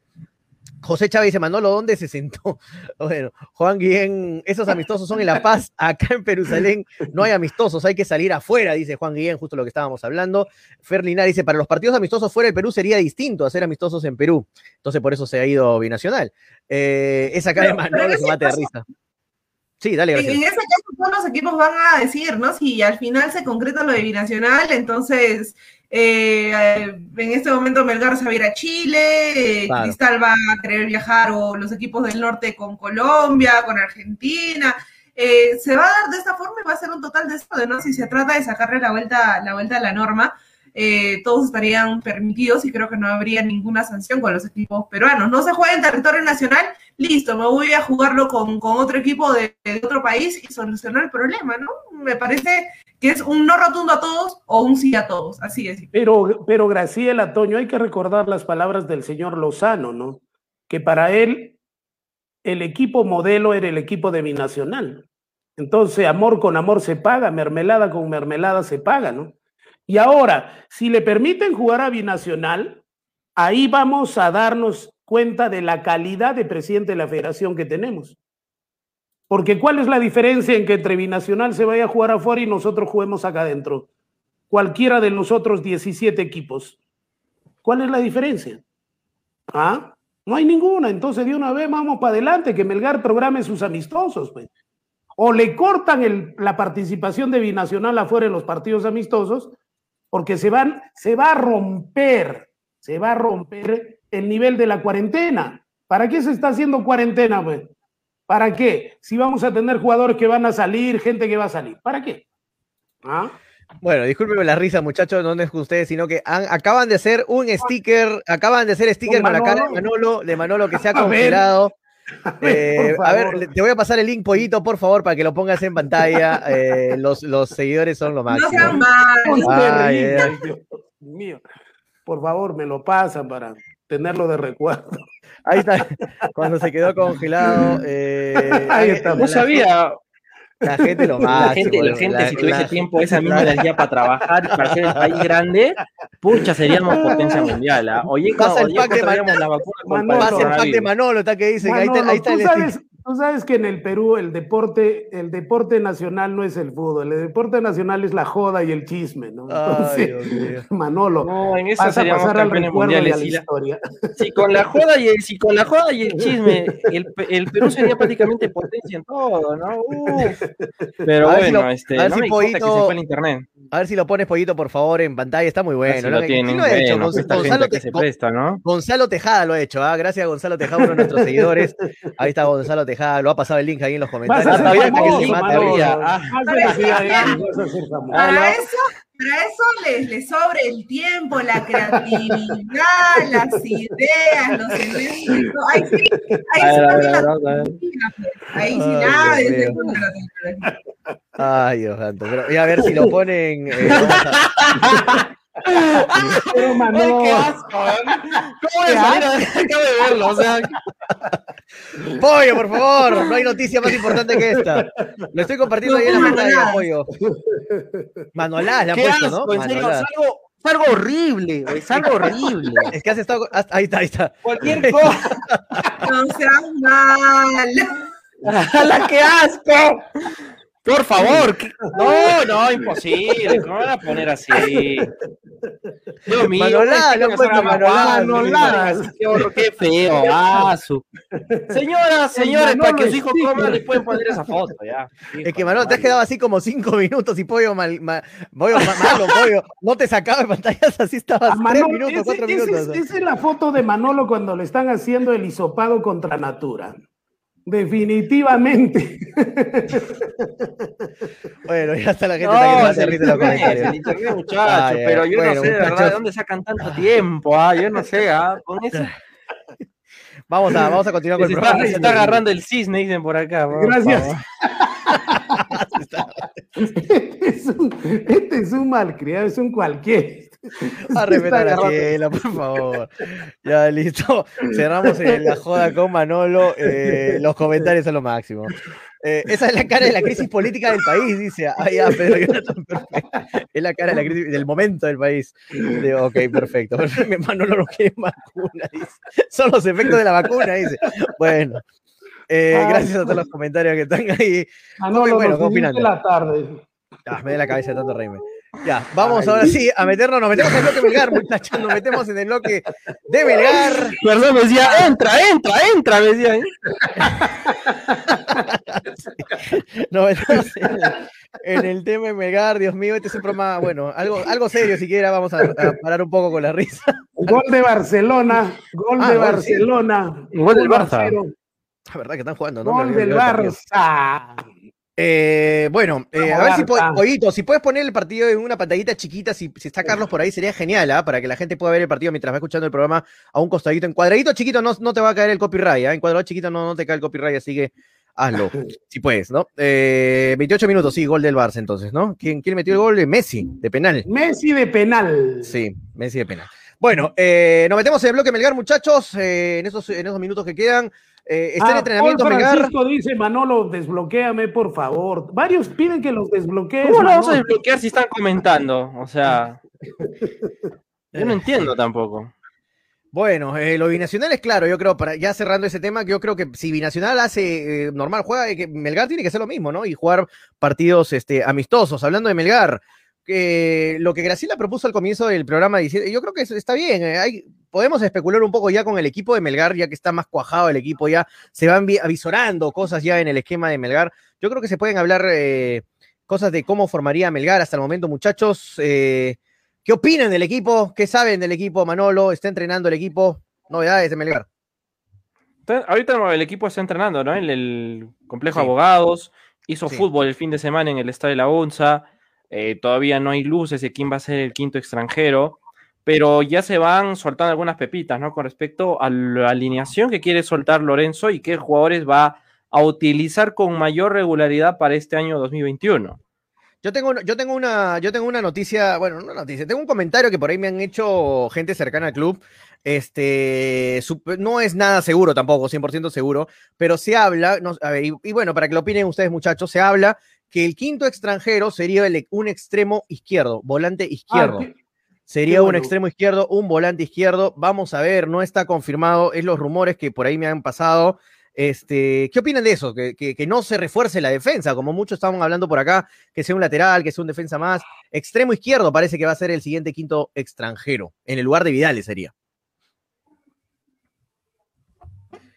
José Chávez dice, Manolo, ¿dónde se sentó? Bueno, Juan Guillén, esos amistosos son en La Paz, acá en Perusalén no hay amistosos, hay que salir afuera, dice Juan Guillén, justo lo que estábamos hablando. Ferlinar dice, para los partidos amistosos fuera del Perú sería distinto hacer amistosos en Perú. Entonces por eso se ha ido binacional. Eh, esa cara de Manolo se mate de risa. Sí, dale, gracias. En ese caso todos los equipos van a decir, ¿no? Si al final se concreta lo de binacional, entonces eh, en este momento Melgar se va a ir a Chile, eh, Cristal va a querer viajar o los equipos del norte con Colombia, con Argentina. Eh, se va a dar de esta forma y va a ser un total de ¿no? Si se trata de sacarle la vuelta, la vuelta a la norma, todos estarían permitidos y creo que no habría ninguna sanción con los equipos peruanos. No se juega en territorio nacional, listo, me voy a jugarlo con, otro equipo de, de, otro país y solucionar el problema, ¿no? Me parece que es un no rotundo a todos o un sí a todos, así es. Pero, pero Graciela, Toño, hay que recordar las palabras del señor Lozano, ¿no? Que para él el equipo modelo era el equipo de Binacional. Entonces, amor con amor se paga, mermelada con mermelada se paga, ¿no? Y ahora, si le permiten jugar a Binacional, ahí vamos a darnos cuenta de la calidad de presidente de la federación que tenemos. Porque ¿cuál es la diferencia en que entre Binacional se vaya a jugar afuera y nosotros juguemos acá adentro? cualquiera de los otros 17 equipos. ¿Cuál es la diferencia? ¿Ah? No hay ninguna. Entonces, de una vez vamos para adelante, que Melgar programe sus amistosos. Pues. O le cortan la participación de Binacional afuera en los partidos amistosos, porque se, van, se va a romper, se va a romper el nivel de la cuarentena. ¿Para qué se está haciendo cuarentena, pues? ¿Para qué? Si vamos a tener jugadores que van a salir, gente que va a salir. ¿Para qué? ¿Ah? Bueno, discúlpeme la risa, muchachos, no es ustedes, sino que acaban de hacer un sticker, acaban de hacer sticker de Manolo, de Manolo que se ha congelado. Eh, a ver, te voy a pasar el link, Pollito, por favor, para que lo pongas en pantalla. Eh, los, los seguidores son lo máximo. No Por favor, me lo pasan para tenerlo de recuerdo. Ahí está, cuando se quedó congelado. Eh, ahí está. No sabía, la gente lo más. La gente, la gente si tuviese tiempo esa misma energía para trabajar y para hacer el país grande, pucha, seríamos potencia mundial. ¿ah? Oye, pasa el pack de Manolo. La vacuna pasa el pack de Manolo, está que dice ahí, está, ahí está el sabes, Tú sabes que en el Perú el deporte, el deporte nacional no es el fútbol, el deporte nacional es la joda y el chisme, ¿no? Entonces, Manolo, no, en eso seríamos campeones mundiales. La historia. Si con la joda y el, si con la joda y el chisme, el, el Perú sería prácticamente potencia en todo, ¿no? Uf. Pero a bueno, este, a ver no si Pollito, que se fue el internet. A ver si lo pones Pollito, por favor, en pantalla, está muy bueno. lo, tienen, lo hecho? Gonzalo, que se presta, ¿no? Gonzalo Tejada lo ha hecho, ¿ah? Gracias a Gonzalo Tejada, uno de nuestros seguidores. Ahí está Gonzalo Tejada lo ha pasado el link ahí en los comentarios. Para eso, para eso les, les sobre el tiempo, la creatividad, las ideas, los eventos. Ahí sí, ahí sí, nada Ay, Dios santo. Pero, y a ver si lo ponen. Eh, Pero qué asco, ¿Cómo voy a salir? Acabo de verlo, o sea. Pollo, por favor, no hay noticia más importante que esta. Lo estoy compartiendo ahí en la pantalla, Pollo. Manolás le han puesto, ¿no? En serio, es algo, es algo horrible, es algo horrible. Es que has estado. Ahí está, ahí está. Cualquier cosa. No seas mal. ¡La qué asco! Por favor. No, no, imposible. ¿Cómo van a poner así? Dios mío. Manolá, no puede Manolá. Qué feo. Ah, su... Señoras, señores, para que su hijo coma, le pueden poner esa foto. Ya. Es que, Manolo, te has quedado así como cinco minutos y pollo mal, mal, pollo, malo, pollo. No te sacaba de pantallas, así estabas tres minutos, cuatro minutos. Esa es la foto de Manolo cuando le están haciendo el hisopado contra Natura. Definitivamente. bueno, ya está la gente no, está que los comentarios. Internet, muchachos, pero yo no sé de verdad de dónde sacan tanto tiempo. Ah, yo no sé, ah, con eso. Vamos a, vamos a continuar con el programa. Se está agarrando el cisne, dicen por acá. Gracias. este, es un, este es un malcriado, es un cualquier. A respetar a Cielo, por favor. Ya, listo. Cerramos en la joda con Manolo. Eh, los comentarios son lo máximo. Eh, esa es la cara de la crisis política del país, dice. Ah, ya, Pedro Es la cara de la crisis del momento del país. ok, perfecto. Manolo no quiere vacuna, dice. Son los efectos de la vacuna, dice. Bueno. Eh, gracias a todos los comentarios que están ahí. Manolo, bueno, ¿cómo la tarde. Ah, me da la cabeza de tanto reírme. Ya, vamos ahora sí a meternos, nos metemos en el bloque Melgar, muchachos, nos metemos en el bloque de Melgar. Perdón, me decía, entra, entra, entra, me decía. ¿eh? Nos metemos en el, tema de Melgar, Dios mío, este es un programa, bueno, algo, algo serio siquiera, vamos a, parar un poco con la risa. Gol de Barcelona, gol ah, de Barcelona. Gol del Barça. La verdad que están jugando, ¿no? Gol del Barça. Eh, bueno, eh, a ver si, puedes, si puedes poner el partido en una pantallita chiquita, si, está Carlos por ahí, sería genial, ¿ah? para que la gente pueda ver el partido mientras va escuchando el programa a un costadito. En cuadradito chiquito no, no te va a caer el copyright, ¿ah? en cuadradito chiquito no, no te cae el copyright, así que hazlo, si puedes, ¿no? 28 eh, minutos, sí, gol del Barça entonces, ¿no? ¿Quién, quién metió el gol? Messi, de penal. Messi de penal. Sí, Messi de penal. Bueno, nos metemos en el bloque Melgar, muchachos, en, esos, en esos minutos que quedan. Eh, está en ah, entrenamiento Francisco dice, Manolo, desbloqueame, por favor. Varios piden que los desbloquees. ¿Cómo lo vamos a desbloquear si están comentando? O sea, yo no entiendo tampoco. Bueno, eh, lo binacional es claro, yo creo, para ya cerrando ese tema, yo creo que si binacional hace eh, normal, juega, que Melgar tiene que hacer lo mismo, ¿no? Y jugar partidos este, amistosos. Hablando de Melgar, que lo que Graciela propuso al comienzo del programa, yo creo que está bien, eh, hay, podemos especular un poco ya con el equipo de Melgar, ya que está más cuajado el equipo, ya se van avisorando cosas ya en el esquema de Melgar. Yo creo que se pueden hablar eh, cosas de cómo formaría Melgar hasta el momento, muchachos. Eh, ¿Qué opinan del equipo? ¿Qué saben del equipo Manolo? ¿Está entrenando el equipo? Novedades de Melgar. Ahorita el equipo está entrenando, ¿no? En el complejo abogados, hizo fútbol el fin de semana en el estadio de la UNSA. Eh, todavía no hay luces de quién va a ser el quinto extranjero, pero ya se van soltando algunas pepitas, ¿no? Con respecto a la alineación que quiere soltar Lorenzo y qué jugadores va a utilizar con mayor regularidad para este año 2021. Yo tengo, yo tengo una, yo tengo una noticia, bueno, una noticia, tengo un comentario que por ahí me han hecho gente cercana al club. Este, no es nada seguro tampoco, 100% seguro, pero se habla, y, bueno, para que lo opinen ustedes muchachos, se habla que el quinto extranjero sería un extremo izquierdo, volante izquierdo. Ah, sería un extremo izquierdo, un volante izquierdo. Vamos a ver, no está confirmado, es los rumores que por ahí me han pasado. Este, ¿Qué opinan de eso? Que, que, no se refuerce la defensa, como muchos estaban hablando por acá, que sea un lateral, que sea un defensa más. Extremo izquierdo parece que va a ser el siguiente quinto extranjero, en el lugar de Vidal sería.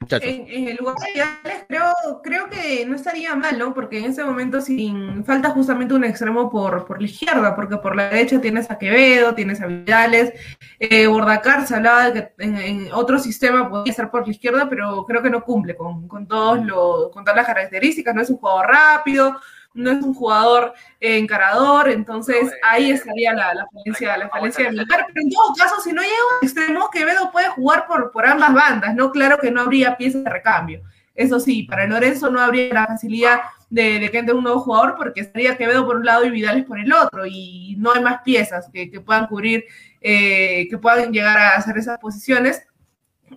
En, el lugar de creo, creo que no estaría mal, ¿no? Porque en ese momento sin falta justamente un extremo por, por la izquierda, porque por la derecha tienes a Quevedo, tienes a Vidales, eh, Bordacar se hablaba de que en, otro sistema podría estar por la izquierda, pero creo que no cumple con, con, todos los, con todas las características, no es un jugador rápido, no es un jugador encarador, entonces ahí estaría la, la falencia, la falencia de Melgar. Pero en todo caso, si no llega un extremo, Quevedo puede jugar por, por ambas bandas, ¿no? Claro que no habría piezas de recambio. Eso sí, para Lorenzo no habría la facilidad de, de que entre un nuevo jugador porque estaría Quevedo por un lado y Vidales por el otro y no hay más piezas que, que puedan cubrir, eh, que puedan llegar a hacer esas posiciones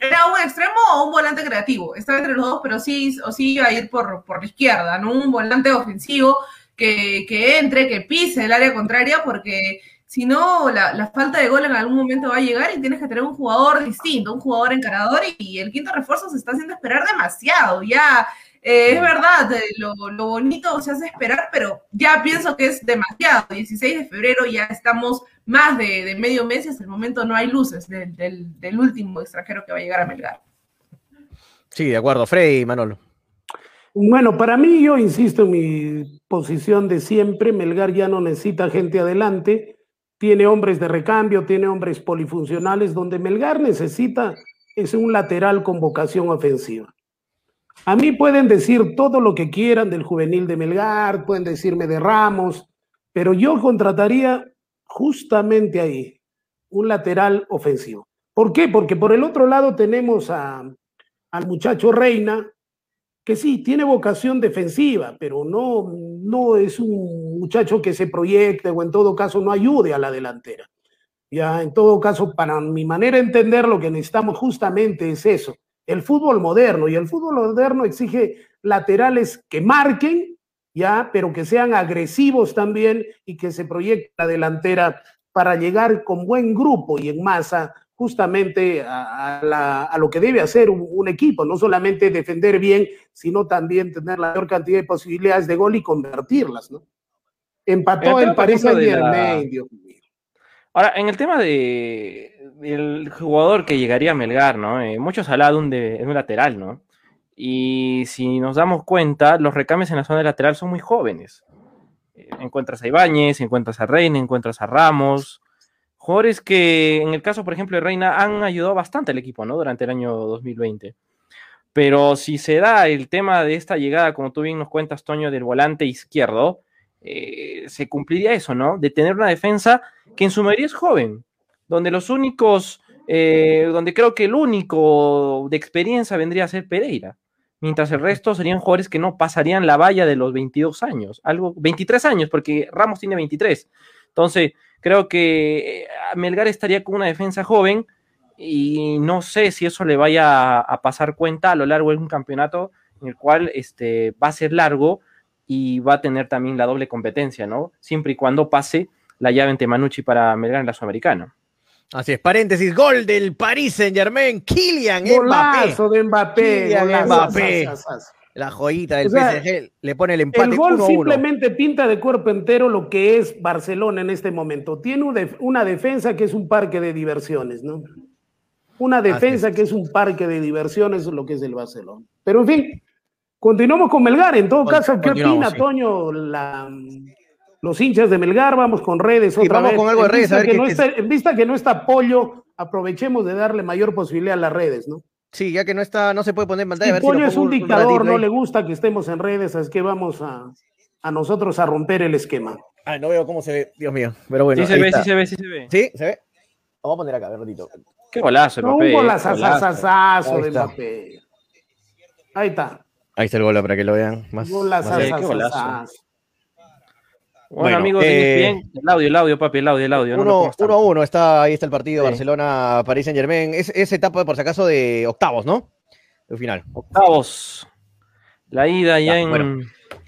era un extremo o un volante creativo. Estaba entre los dos, pero sí, o sí iba a ir por, por la izquierda, ¿no? Un volante ofensivo que, que entre, que pise el área contraria, porque si no, la, la, falta de gol en algún momento va a llegar y tienes que tener un jugador distinto, un jugador encarador, y el quinto refuerzo se está haciendo esperar demasiado. Ya eh, es verdad, eh, lo, bonito se hace esperar, pero ya pienso que es demasiado. 16 de febrero ya estamos más de, medio mes y hasta el momento no hay luces del, último extranjero que va a llegar a Melgar. Sí, de acuerdo. Frey, Manolo. Bueno, para mí, yo insisto en mi posición de siempre, Melgar ya no necesita gente adelante, tiene hombres de recambio, tiene hombres polifuncionales, donde Melgar necesita es un lateral con vocación ofensiva. A mí pueden decir todo lo que quieran del juvenil de Melgar, pueden decirme de Ramos, pero yo contrataría justamente ahí un lateral ofensivo. ¿Por qué? Porque por el otro lado tenemos a, al muchacho Reina, que sí, tiene vocación defensiva, pero no, no es un muchacho que se proyecte o en todo caso no ayude a la delantera. Ya, en todo caso, para mi manera de entender, lo que necesitamos justamente es eso, el fútbol moderno. Y el fútbol moderno exige laterales que marquen, ya, pero que sean agresivos también y que se proyecte la delantera para llegar con buen grupo y en masa justamente a, lo que debe hacer un, equipo, no solamente defender bien, sino también tener la mayor cantidad de posibilidades de gol y convertirlas, ¿no? Empató el, París Saint Dios mío. Ahora, en el tema de, el jugador que llegaría a Melgar, ¿no? Eh, muchos hablan de un, lateral, ¿no? Y si nos damos cuenta, los recambios en la zona de lateral son muy jóvenes. Eh, encuentras a Ibáñez, encuentras a Reina, encuentras a Ramos. Jugadores que, en el caso, por ejemplo, de Reina, han ayudado bastante al equipo, ¿no? Durante el año 2020. Pero si se da el tema de esta llegada, como tú bien nos cuentas, Toño, del volante izquierdo, eh, se cumpliría eso, ¿no? De tener una defensa que en su mayoría es joven donde los únicos, eh, donde creo que el único de experiencia vendría a ser Pereira, mientras el resto serían jugadores que no pasarían la valla de los 22 años, algo, 23 años, porque Ramos tiene 23. Entonces, creo que eh, Melgar estaría con una defensa joven y no sé si eso le vaya a, pasar cuenta a lo largo de un campeonato en el cual este, va a ser largo y va a tener también la doble competencia, ¿no? Siempre y cuando pase la llave entre Manucci para Melgar en la Sudamericana. Así es, paréntesis, gol del Paris Saint Germain, Kylian Golazo Mbappé. de Mbappé. Kylian Mbappé. la joyita del O sea, PSG, le pone el empate El gol 1 a 1. simplemente pinta de cuerpo entero lo que es Barcelona en este momento. Tiene una defensa que es un parque de diversiones, ¿no? Una defensa es. que es un parque de diversiones, lo que es el Barcelona. Pero en fin, continuamos con Melgar. En todo caso, ¿qué opina, sí. Toño, la- los hinchas de Melgar? Vamos con redes Sí, otra vamos vez. con algo de En redes, vista a ver que qué- no está- en vista que no está apoyo, aprovechemos de darle mayor posibilidad a las redes, ¿no? Sí, ya que no está, no se puede poner en pantalla. Y si Pollo lo es un dictador, no ahí. le gusta que estemos en redes, así que vamos a, a nosotros a romper el esquema. Ah, no veo cómo se ve, Dios mío. Pero bueno, sí se ve, está. sí se ve, sí se ve. ¿Sí? ¿Se ve? Vamos a poner acá, a ver, ratito. Qué golazo, No, Mbappé. un golazo. golazazazazo de. Mbappé. Ahí está. Ahí está el gol para que lo vean más. Golazazazazo. Bueno, Bueno, amigos eh, el audio, el audio, papi, el audio, el audio. no Uno, pongas uno a uno está, ahí está el partido Sí. Barcelona, París Saint Germain. Es, es etapa, por si acaso, de octavos, ¿no? El final. Octavos. La ida ya Ya, en. bueno.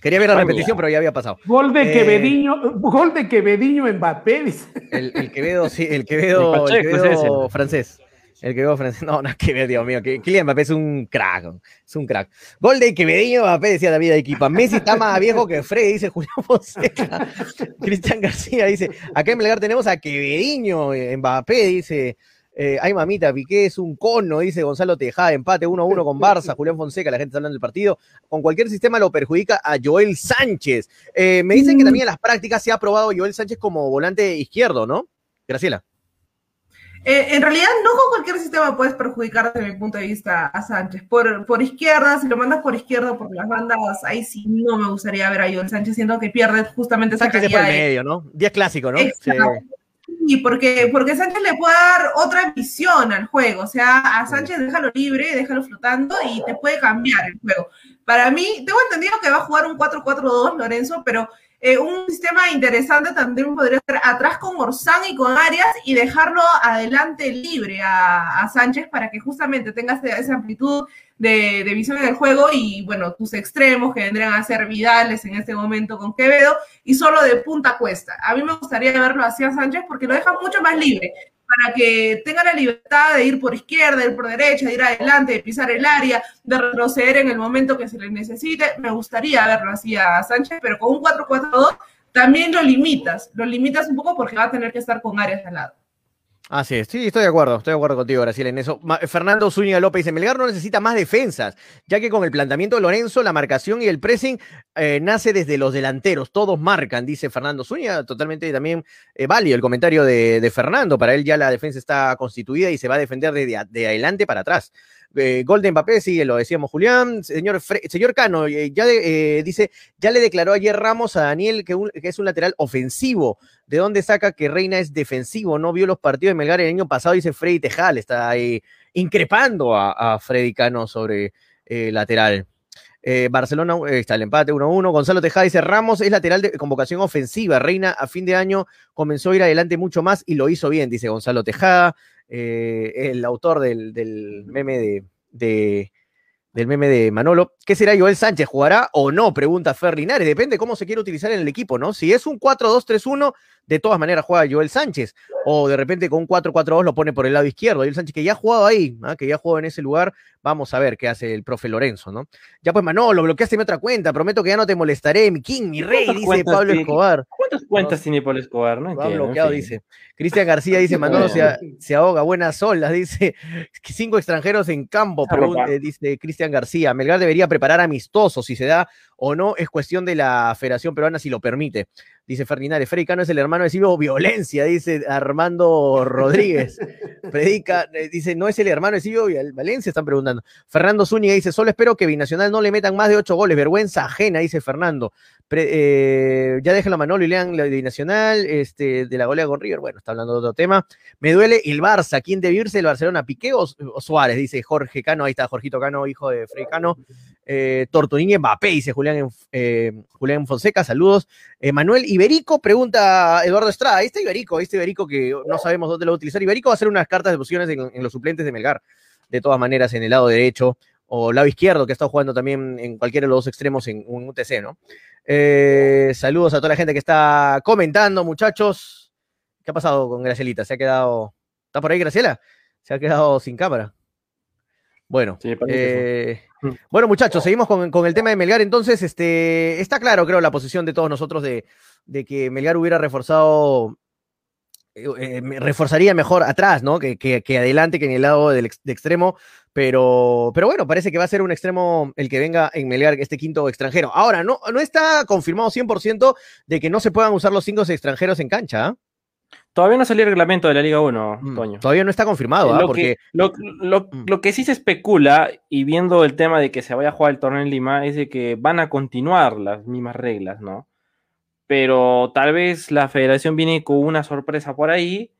Quería ver la repetición, pero ya había pasado. Gol de Eh, Quevediño, gol de Quevediño Mbappé. El, el Quevedo, sí, el Quevedo, El el Pacheco es Quevedo francés. El Quevedo francés. No, no, Quevedo, Dios mío. que- Kylian Mbappé es un crack. Es un crack. Gol de Quevedinho Mbappé, decía David Equipa. Messi está más viejo que Freddy, dice Julián Fonseca. Cristian García dice, acá en Melgar tenemos a Quevedinho eh, Mbappé, dice. eh, ay, mamita, Piqué es un cono, dice Gonzalo Tejada, empate 1-1 con Barça, Julián Fonseca, la gente está hablando del partido. Con cualquier sistema lo perjudica a Joel Sánchez. Eh, me dicen que también en las prácticas se ha probado Joel Sánchez como volante izquierdo, ¿no? Graciela. Eh, en realidad, no con cualquier sistema puedes perjudicar desde mi punto de vista a Sánchez. Por, por izquierda, si lo mandas por izquierda, por las bandas, ahí sí no me gustaría ver a Joel Sánchez, siendo que pierde justamente esa Sánchez por el calidad de- medio, ¿no? Día clásico, ¿no? Sí, porque, porque Sánchez le puede dar otra visión al juego. O sea, a Sánchez déjalo libre, déjalo flotando y te puede cambiar el juego. Para mí, tengo entendido que va a jugar un 4-4-2, Lorenzo, pero eh, un sistema interesante también podría ser atrás con Orsán y con Arias y dejarlo adelante libre a, a Sánchez para que justamente tenga esa, amplitud de, de visión en el juego y, bueno, tus extremos que vendrían a ser Vidales en este momento con Quevedo y solo de punta cuesta. A mí me gustaría verlo así a Sánchez porque lo deja mucho más libre para que tenga la libertad de ir por izquierda, ir por derecha, de ir adelante, de pisar el área, de retroceder en el momento que se le necesite. Me gustaría verlo así a Sánchez, pero con un 4-4-2 también lo limitas, lo limitas un poco porque va a tener que estar con áreas al lado. Así es, sí, estoy de acuerdo, estoy de acuerdo contigo, Graciela, en eso. Fernando Zúñiga López dice, Melgar no necesita más defensas, ya que con el planteamiento de Lorenzo, la marcación y el pressing eh, nace desde los delanteros, todos marcan, dice Fernando Zúñiga, totalmente también eh, válido el comentario de, Fernando, para él ya la defensa está constituida y se va a defender de adelante para atrás. Gol de Mbappé, sí, lo decíamos Julián. Señor, Fre- señor Cano, eh, ya eh, dice, ya le declaró ayer Ramos a Daniel que, es un lateral ofensivo. ¿De dónde saca que Reina es defensivo? No vio los partidos de Melgar el año pasado, dice Freddy Tejal, está ahí increpando a, Freddy Cano sobre eh, lateral. Barcelona está el empate 1-1. Gonzalo Tejada dice: Ramos es lateral de convocación ofensiva. Reina a fin de año comenzó a ir adelante mucho más y lo hizo bien, dice Gonzalo Tejada, eh, el autor del, del meme de, de- del meme de Manolo. ¿Qué será Joel Sánchez? ¿Jugará o no? Pregunta Fer Linares. Depende cómo se quiere utilizar en el equipo, ¿no? Si es un 4-2-3-1, de todas maneras juega Joel Sánchez. O de repente con un 4-4-2 lo pone por el lado izquierdo. Joel Sánchez, que ya ha jugado ahí, ¿ah? que ya ha jugado en ese lugar. Vamos a ver qué hace el profe Lorenzo, ¿no? Ya pues, Manolo, bloqueaste mi otra cuenta. Prometo que ya no te molestaré. Mi king, mi rey, ¿Cuántas dice Pablo tiene? Escobar. ¿Cuántas cuentas tiene Pablo Escobar? No entiendo. en bloqueado, dice. Cristian García dice, Manolo se, se ahoga, buenas olas, dice. Cinco extranjeros en campo, pregunta- dice Cristian García. Melgar debería preparar amistosos, si se da o no, es cuestión de la Federación Peruana si lo permite. Dice Ferdinand, Freddy Cano es el hermano de Silvio Violencia, dice Armando Rodríguez. Predica, eh, dice, no es el hermano de Silvio Valencia, están preguntando. Fernando Zúñiga dice, solo espero que Binacional no le metan más de ocho goles, vergüenza ajena, dice Fernando. Pre- eh, ya déjenlo a Manolo y lean la de Binacional, este, de la golea con River, bueno, está hablando de otro tema. Me duele el Barça, ¿quién debe irse el Barcelona? ¿Piqué o, o Suárez? Dice Jorge Cano, ahí está Jorgito Cano, hijo de Frey Cano. Eh, Tortunín y Mbappé, dice Julián, eh, Julián Fonseca, saludos. Eh, Manuel Iberico, pregunta Eduardo Estrada, está Iberico, está Iberico que no sabemos dónde lo va a utilizar. Iberico va a hacer unas cartas de posiciones en, los suplentes de Melgar, de todas maneras, en el lado derecho o lado izquierdo, que estado jugando también en cualquiera de los dos extremos en un UTC, ¿no? Eh, saludos a toda la gente que está comentando, muchachos. ¿Qué ha pasado con Gracielita? ¿Se ha quedado... ¿Está por ahí Graciela? Se ha quedado sin cámara. Bueno, Sí, eh, Mm. bueno, muchachos, seguimos con, con el tema de Melgar. Entonces, este, está claro, creo, la posición de todos nosotros de, de que Melgar hubiera reforzado, eh, eh, reforzaría mejor atrás, ¿no? Que, que- que adelante, que en el lado del ex- de extremo. Pero, pero bueno, parece que va a ser un extremo el que venga en Melgar, este quinto extranjero. Ahora, no, no está confirmado 100% de que no se puedan usar los cinco extranjeros en cancha. ¿ah? Todavía no salió el reglamento de la Liga 1, Mm, Toño. Todavía no está confirmado, ¿ah? lo, porque que, lo, lo- Mm. lo que sí se especula, y viendo el tema de que se vaya a jugar el torneo en Lima, es de que van a continuar las mismas reglas, ¿no? Pero tal vez la federación viene con una sorpresa por ahí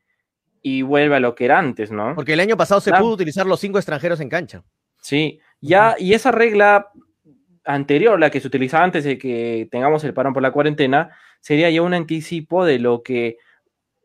y vuelve a lo que era antes, ¿no? Porque el año pasado se pudo utilizar los cinco extranjeros en cancha. Sí, ya, y esa regla anterior, la que se utilizaba antes de que tengamos el parón por la cuarentena, sería ya un anticipo de lo que,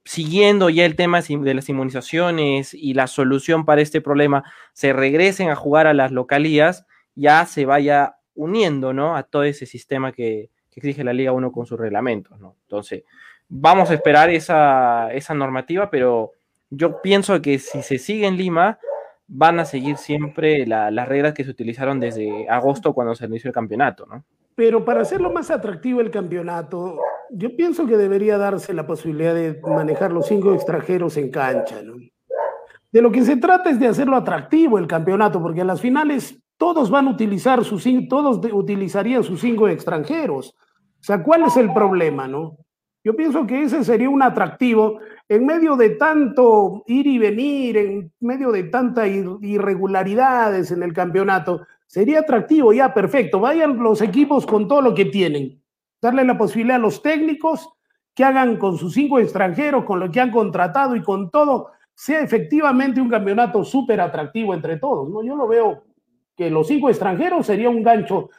siguiendo ya el tema de las inmunizaciones y la solución para este problema, se regresen a jugar a las localías, ya se vaya uniendo, ¿no? A todo ese sistema que, exige la Liga 1 con sus reglamentos, ¿no? Entonces, vamos a esperar esa, normativa, pero yo pienso que si se sigue en Lima, van a seguir siempre la- las reglas que se utilizaron desde agosto cuando se inició el campeonato, ¿no? Pero para hacerlo más atractivo el campeonato, yo pienso que debería darse la posibilidad de manejar los cinco extranjeros en cancha. ¿no? De lo que se trata es de hacerlo atractivo el campeonato, porque a las finales todos van a utilizar sus todos utilizarían sus cinco extranjeros. O sea, ¿cuál es el problema, no? Yo pienso que ese sería un atractivo en medio de tanto ir y venir, en medio de tantas ir- irregularidades en el campeonato. Sería atractivo, ya, perfecto. Vayan los equipos con todo lo que tienen. Darle la posibilidad a los técnicos que hagan con sus cinco extranjeros, con lo que han contratado y con todo, sea efectivamente un campeonato súper atractivo entre todos. ¿no? Yo lo veo que los cinco extranjeros sería un gancho,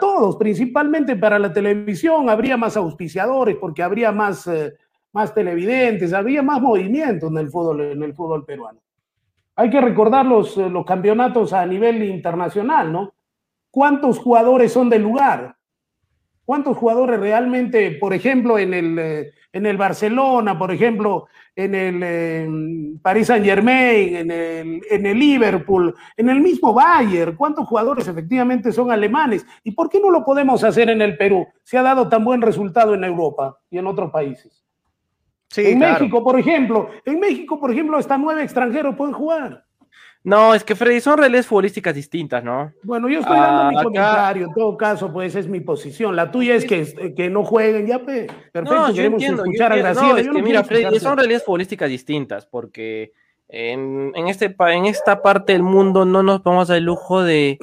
todos, principalmente para la televisión, habría más auspiciadores porque habría más, eh, más televidentes, habría más movimiento en el fútbol, en el fútbol peruano. Hay que recordar los, eh, los campeonatos a nivel internacional, ¿no? ¿Cuántos jugadores son del lugar? ¿Cuántos jugadores realmente, por ejemplo, en el, eh, en el Barcelona, por ejemplo, en el eh, Paris Saint Germain, en el, en el Liverpool, en el mismo Bayern, cuántos jugadores efectivamente son alemanes? ¿Y por qué no lo podemos hacer en el Perú? Se ha dado tan buen resultado en Europa y en otros países. Sí, en claro. México, por ejemplo, en México, por ejemplo, hasta nueve extranjeros pueden jugar. No, es que Freddy, son realidades futbolísticas distintas, ¿no? Bueno, yo estoy Ah, dando mi acá- comentario, en todo caso, pues es mi posición. La tuya es que, que no jueguen, ya, pe, perfecto, no, queremos entiendo. yo escuchar a. Graciela. No, es yo que no mira, Freddy, son realidades futbolísticas distintas, porque en, en, este, en esta parte del mundo no nos dar el lujo de,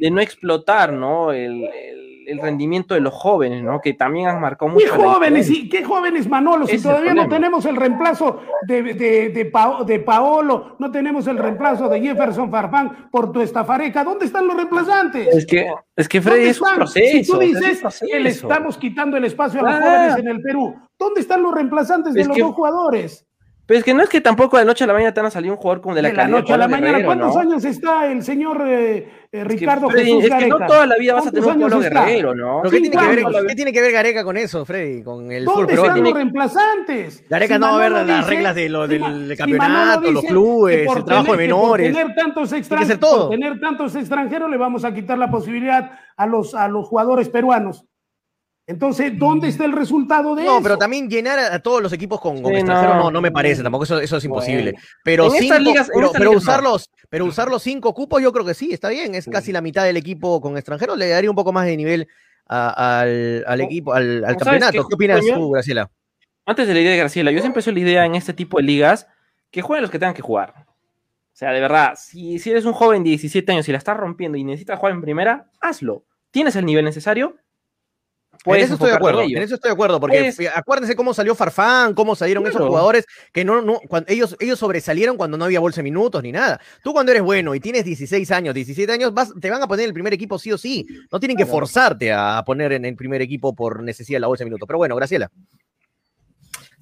de no explotar, ¿no? El, el- el rendimiento de los jóvenes, ¿no? Que también han marcado mucho. ¿Qué jóvenes, y qué jóvenes, Manolo? Si todavía no tenemos el reemplazo de, de, de, Pa- de Paolo, no tenemos el reemplazo de Jefferson Farfán por tu estafareca, ¿dónde están los reemplazantes? Es que, es que Freddy ¿Dónde es un proceso. si tú es dices que le estamos quitando el espacio a los Claro. jóvenes en el Perú, ¿dónde están los reemplazantes de Es los que- dos jugadores? Pero es que no es que tampoco de la noche a la mañana te van a salir un jugador como de la de la calidad noche a la mañana. Guerrero, ¿Cuántos ¿no? años está el señor eh, eh, Es que, Ricardo Freddy, Jesús es que no toda la vida vas a tener un ¿Cuántos Pablo años está? Guerrero, ¿no? ¿Pero qué tiene, que ver, años. qué tiene que ver Gareca con eso, Freddy? Con el fútbol ¿Dónde están los reemplazantes? Gareca Si no va a ver Manolo las dice- reglas de lo- del campeonato, Manolo los dice clubes, que por el trabajo de tener- que por menores. tener tantos ser extranjeros, todo. por tener tantos extranjeros, le vamos a quitar la posibilidad a los, a los jugadores peruanos. Entonces, ¿dónde está el resultado de No, eso? pero también llenar a, a todos los equipos con, con Sí, extranjeros no, no. no me parece tampoco, eso, eso es imposible. Bueno. Pero, cinco, ligas- pero, no. usar los, pero usar los cinco cupos yo creo que sí, está bien, es casi la mitad del equipo con extranjeros, le daría un poco más de nivel a- al, equipo, al, campeonato. qué, ¿Qué opinas tú, Graciela? Antes de la idea de Graciela, yo siempre soy la idea en este tipo de ligas que jueguen los que tengan que jugar. O sea, de verdad, si, si eres un joven de 17 años y la estás rompiendo y necesitas jugar en primera, hazlo. ¿Tienes el nivel necesario? En Puedes eso estoy de acuerdo, en eso estoy de acuerdo, porque acuérdense cómo salió Farfán, cómo salieron esos jugadores que no, no, cuando ellos, ellos sobresalieron cuando no había bolsa de minutos ni nada. Tú cuando eres bueno y tienes 16 años, 17 años, vas, te van a poner en el primer equipo sí o sí. No tienen que forzarte a poner en el primer equipo por necesidad de la bolsa de minutos. Pero bueno, Graciela.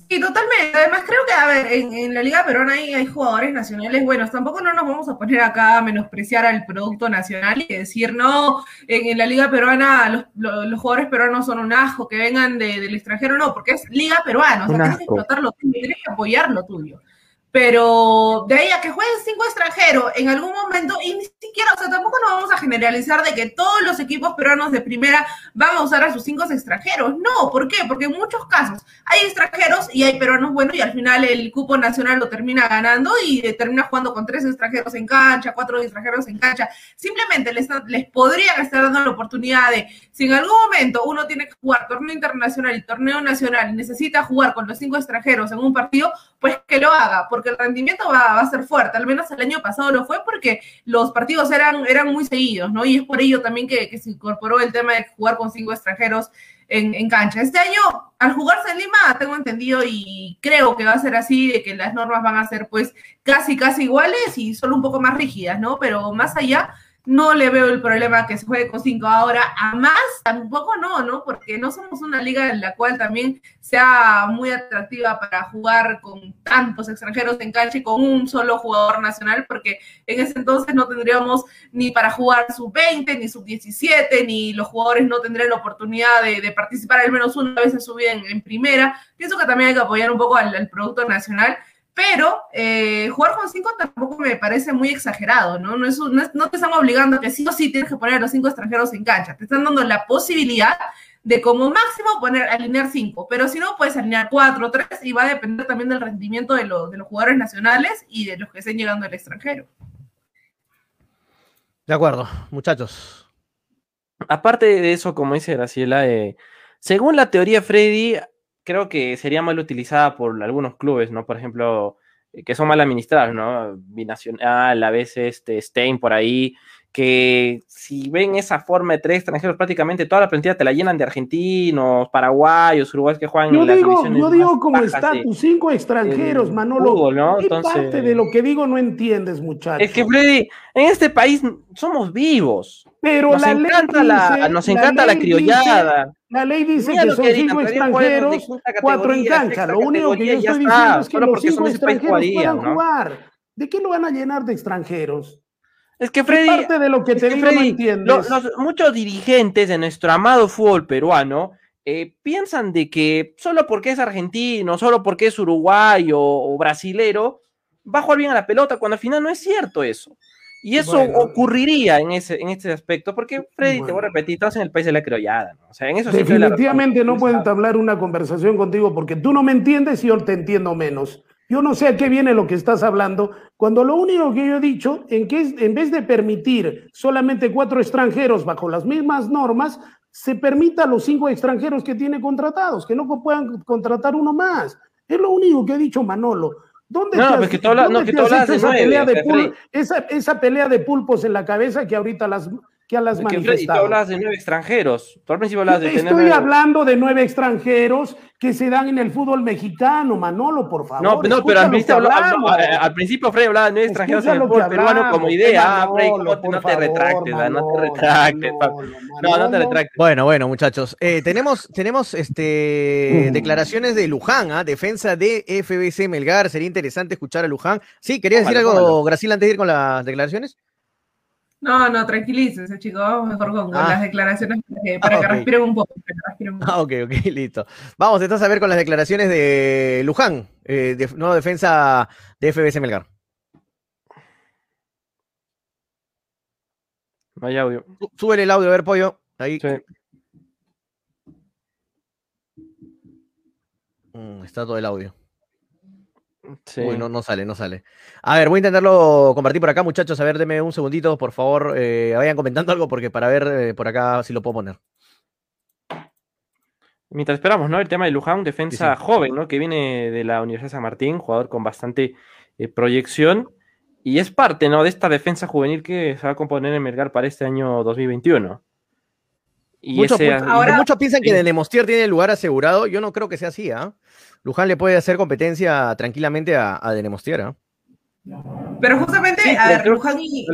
Sí, totalmente. Además, creo que, a ver, en, en la Liga Peruana hay, hay jugadores nacionales buenos. Tampoco no nos vamos a poner acá a menospreciar al producto nacional y decir, no, en, en la Liga Peruana los, lo- los jugadores peruanos son un asco, que vengan de- del extranjero. No, porque es Liga Peruana. O sea, tienes que explotar lo tuyo, tienes que apoyar lo tuyo. Pero de ahí a que jueguen cinco extranjeros en algún momento, y ni siquiera, o sea, tampoco nos vamos a generalizar de que todos los equipos peruanos de primera van a usar a sus cinco extranjeros. No, ¿por qué? Porque en muchos casos hay extranjeros y hay peruanos buenos y al final el cupo nacional lo termina ganando y termina jugando con tres extranjeros en cancha, cuatro extranjeros en cancha. Simplemente les, les podrían estar dando la oportunidad de, si en algún momento uno tiene que jugar torneo internacional y torneo nacional y necesita jugar con los cinco extranjeros en un partido, pues que lo haga, porque el rendimiento va, a ser fuerte. Al menos el año pasado lo fue porque los partidos eran, muy seguidos, ¿no? Y es por ello también que se incorporó el tema de jugar con cinco extranjeros en, cancha. Este año, al jugarse en Lima, tengo entendido y creo que va a ser así, de que las normas van a ser pues casi, casi iguales y solo un poco más rígidas, ¿no? Pero más allá, no le veo el problema que se juegue con cinco ahora. A más, tampoco no, ¿no? Porque no somos una liga en la cual también sea muy atractiva para jugar con tantos extranjeros en cancha y con un solo jugador nacional, porque en ese entonces no tendríamos ni para jugar sub-20, ni sub-17, ni los jugadores no tendrían la oportunidad de, participar al menos una vez en su vida en, primera. Pienso que también hay que apoyar un poco al producto nacional pero eh, jugar con cinco tampoco me parece muy exagerado, ¿no? No, es, no, te están obligando a que sí o sí tienes que poner a los cinco extranjeros en cancha, te están dando la posibilidad de como máximo poner, alinear cinco, pero si no, puedes alinear cuatro, tres, y va a depender también del rendimiento de, de los jugadores nacionales y de los que estén llegando al extranjero. De acuerdo, muchachos. Aparte de eso, como dice Graciela, eh, según la teoría Freddy, creo que sería mal utilizada por algunos clubes, ¿no? Por ejemplo, eh, que son mal administrados, ¿no? Binacional, a veces este, Stein por ahí, que si ven esa forma de tres extranjeros, prácticamente toda la plantilla te la llenan de argentinos, paraguayos, uruguayos que juegan yo en digo, las Yo digo como está, tus cinco extranjeros, Manolo. ¿no? parte de lo que digo no entiendes, muchachos? Es que, Freddy, en este país somos vivos. Pero nos la encanta ley la, nos encanta la, criollada. La ley dice que son cinco extranjeros, cuatro en cancha. Lo único que yo estoy diciendo es que los cinco extranjeros puedan jugar. ¿De qué lo van a llenar de extranjeros? Es que Freddy, parte de lo que te digo no entiendes. muchos dirigentes de nuestro amado fútbol peruano eh, piensan de que solo porque es argentino, solo porque es uruguayo o brasilero, va a jugar bien a la pelota, cuando al final no es cierto eso. Y eso ocurriría en ese, en este aspecto, porque Freddy, te voy a repetir, estás en el país de la criollada, ¿no? O sea, en eso Definitivamente no puedo entablar una conversación contigo porque tú no me entiendes y yo te entiendo menos. Yo no sé a qué viene lo que estás hablando, cuando lo único que yo he dicho, en que en vez de permitir solamente cuatro extranjeros bajo las mismas normas, se permita a los cinco extranjeros que tiene contratados, que no puedan contratar uno más. Es lo único que ha dicho Manolo. ¿Dónde no, has, que tú hablas, no, que de esa, pelea de esa, esa pelea de pulpos en la cabeza que ahorita las que a las manifestado. tú hablas de nueve extranjeros. Tú al principio hablabas de Estoy hablando de nueve extranjeros que se dan en el fútbol mexicano, Manolo, por favor. No, no pero al principio, al principio Frey hablaba de nueve extranjeros en el fútbol peruano como idea. ah, Frey, no, te, no te retractes, no te retractes. No, no, te retractes. Bueno, bueno, muchachos. Eh, tenemos tenemos este, declaraciones de Luján, ¿ah? defensa de FBC Melgar. Sería interesante escuchar a Luján. Sí, ¿querías decir algo, Graciela, antes de ir con las declaraciones? No, no, tranquilícese, chicos. Vamos mejor con, ah. las declaraciones para que, respiren un poco. Ah, ok, ok, listo. Vamos entonces a ver con las declaraciones de Luján, eh, de, nueva defensa de FBC Melgar. No hay audio. Súbele el audio, a ver, pollo. Ahí. Sí. Mm, está todo el audio. Uy, no, no sale, no sale. A ver, voy a intentarlo compartir por acá, muchachos. A ver, denme un segundito, por favor. Eh, vayan comentando algo porque para ver eh, por acá si lo puedo poner. Mientras esperamos, ¿no? El tema de Luján, defensa joven, ¿no? Que viene de la Universidad de San Martín, jugador con bastante eh, proyección. Y es parte, ¿no? De esta defensa juvenil que se va a componer en Melgar para este año 2021. Y muchos, muchos piensan que Denemostier tiene el lugar asegurado. Yo no creo que sea así, ¿ah? Luján le puede hacer competencia tranquilamente a, a Denemostier. Pero justamente, a ver, Luján y.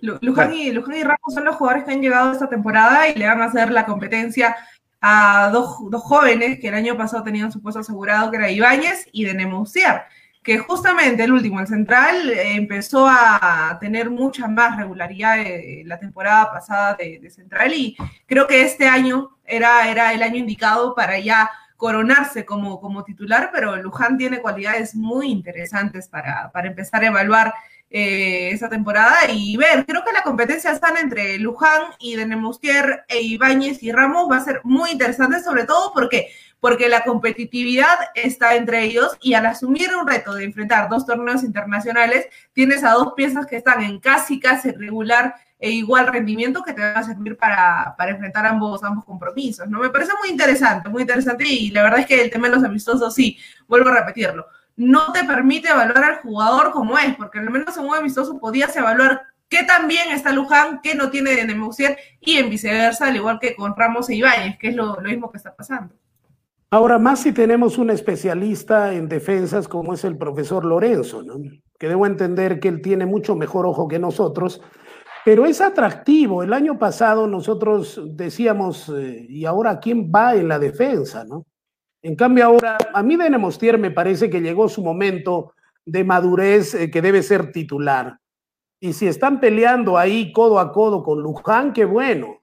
Luján, y, Luján y Ramos son los jugadores que han llegado esta temporada y le van a hacer la competencia a dos, jóvenes que el año pasado tenían su puesto asegurado, que era Ibáñez y Denemostier que justamente el último, el central, empezó a tener mucha más regularidad la temporada pasada de, de, central y creo que este año era, era el año indicado para ya coronarse como, como titular, pero Luján tiene cualidades muy interesantes para, para empezar a evaluar eh, esa temporada y ver, creo que la competencia sana entre Luján y Denemustier e Ibáñez y Ramos va a ser muy interesante, sobre todo porque porque la competitividad está entre ellos y al asumir un reto de enfrentar dos torneos internacionales, tienes a dos piezas que están en casi casi regular e igual rendimiento que te van a servir para, para, enfrentar ambos, ambos compromisos, ¿no? Me parece muy interesante, muy interesante y la verdad es que el tema de los amistosos, sí, vuelvo a repetirlo, no te permite evaluar al jugador como es, porque al menos en un amistoso podías evaluar qué tan bien está Luján, qué no tiene de Nemusier y en viceversa, al igual que con Ramos e Ibáñez, que es lo, lo mismo que está pasando. Ahora, más si tenemos un especialista en defensas como es el profesor Lorenzo, ¿no? que debo entender que él tiene mucho mejor ojo que nosotros, pero es atractivo. El año pasado nosotros decíamos, eh, ¿y ahora quién va en la defensa? ¿no? En cambio ahora, a mí de Nemostier me parece que llegó su momento de madurez eh, que debe ser titular. Y si están peleando ahí codo a codo con Luján, qué bueno.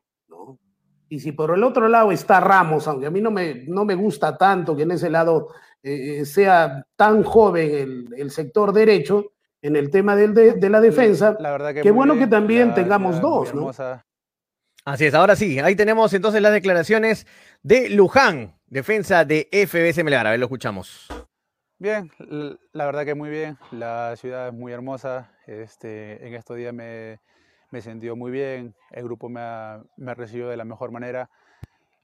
Y si por el otro lado está Ramos, aunque a mí no me, no me gusta tanto que en ese lado eh, eh, sea tan joven el, el, sector derecho en el tema del de, la defensa, la verdad que qué bueno bien, que también la, tengamos la, dos. ¿no? Así es, ahora sí, ahí tenemos entonces las declaraciones de Luján, defensa de FBS Melgar. A ver, lo escuchamos. Bien, la verdad que muy bien. La ciudad es muy hermosa. Este, en estos días me, me sentí muy bien. El grupo me ha, me ha, recibido de la mejor manera.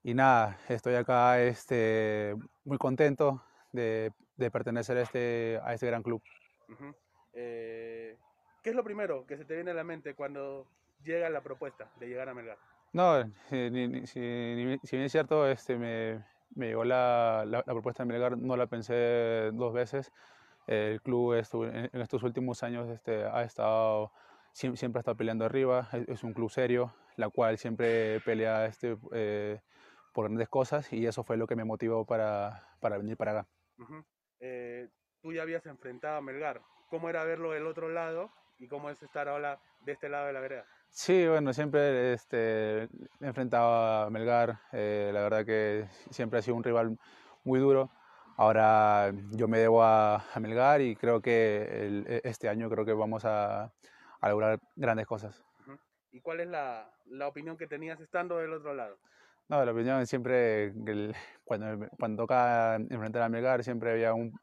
Y nada, estoy acá este, muy contento de, de pertenecer a este, a este gran club. Uh -huh. eh, ¿Qué es lo primero que se te viene a la mente cuando llega la propuesta de llegar a Melgar? No, si, ni, si, ni, si bien es cierto, este, me, me llegó la, la, la, propuesta de Melgar, no la pensé dos veces. El club estuvo, en, en, estos últimos años este, ha estado, siempre, ha estado peleando arriba, es, es, un club serio, la cual siempre pelea este, eh, por grandes cosas y eso fue lo que me motivó para, para venir para acá. Uh -huh. eh, tú ya habías enfrentado a Melgar, ¿cómo era verlo del otro lado y cómo es estar ahora de este lado de la vereda? Sí, bueno, siempre este, enfrentaba a Melgar, eh, la verdad que siempre ha sido un rival muy duro. Ahora yo me debo a, a Melgar y creo que el, e, este año creo que vamos a, a lograr grandes cosas. ¿Y cuál es la, la, opinión que tenías estando del otro lado? No, la opinión siempre, el, cuando, cuando toca enfrentar a Melgar, siempre había un,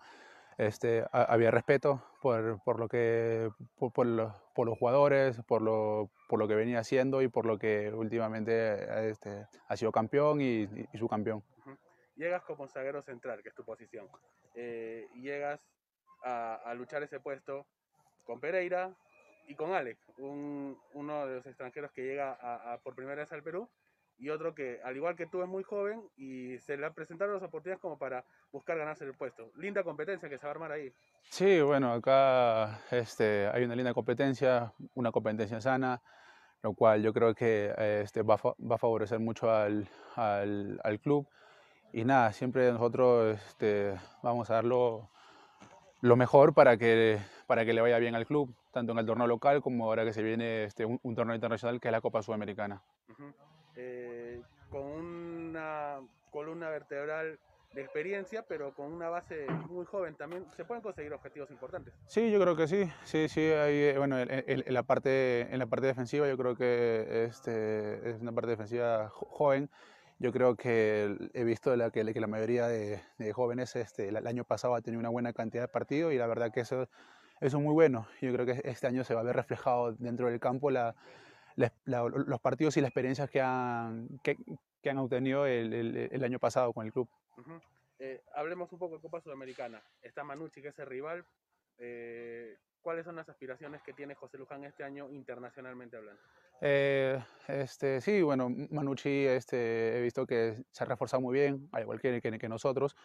este, había respeto por, por lo que por, por, los, por, los, jugadores, por lo, por lo que venía haciendo y por lo que últimamente este, ha sido campeón y, y, y subcampeón. Uh -huh. Llegas como zaguero central, que es tu posición, eh, llegas a, a, luchar ese puesto con Pereira y con Alex, un, uno de los extranjeros que llega a, a, por primera vez al Perú y otro que, al igual que tú, es muy joven y se le presentaron las oportunidades como para buscar ganarse el puesto. Linda competencia que se va a armar ahí. Sí, bueno, acá este, hay una linda competencia, una competencia sana, lo cual yo creo que este, va, va a favorecer mucho al, al, al, club. Y nada, siempre nosotros este, vamos a dar lo, mejor para que, para que le vaya bien al club, tanto en el torneo local como ahora que se viene este, un, un torneo internacional que es la Copa Sudamericana. Uh -huh eh, con una columna vertebral de experiencia, pero con una base muy joven también, ¿se pueden conseguir objetivos importantes? Sí, yo creo que sí, sí, sí, hay, bueno, en, en, en, la parte, en la parte defensiva yo creo que este, es una parte defensiva joven, yo creo que he visto la, que, que la mayoría de, de jóvenes este, el, año pasado ha tenido una buena cantidad de partidos y la verdad que eso, eso es muy bueno, yo creo que este año se va a ver reflejado dentro del campo la, la, los partidos y las experiencias que han, que, que han obtenido el, el, el, año pasado con el club. Uh -huh. eh, hablemos un poco de Copa Sudamericana. Está Manucci, que es el rival. Eh, ¿Cuáles son las aspiraciones que tiene José Luján este año internacionalmente hablando? Eh, este, sí, bueno, Manucci este, he visto que se ha reforzado muy bien, al igual que, que, que nosotros.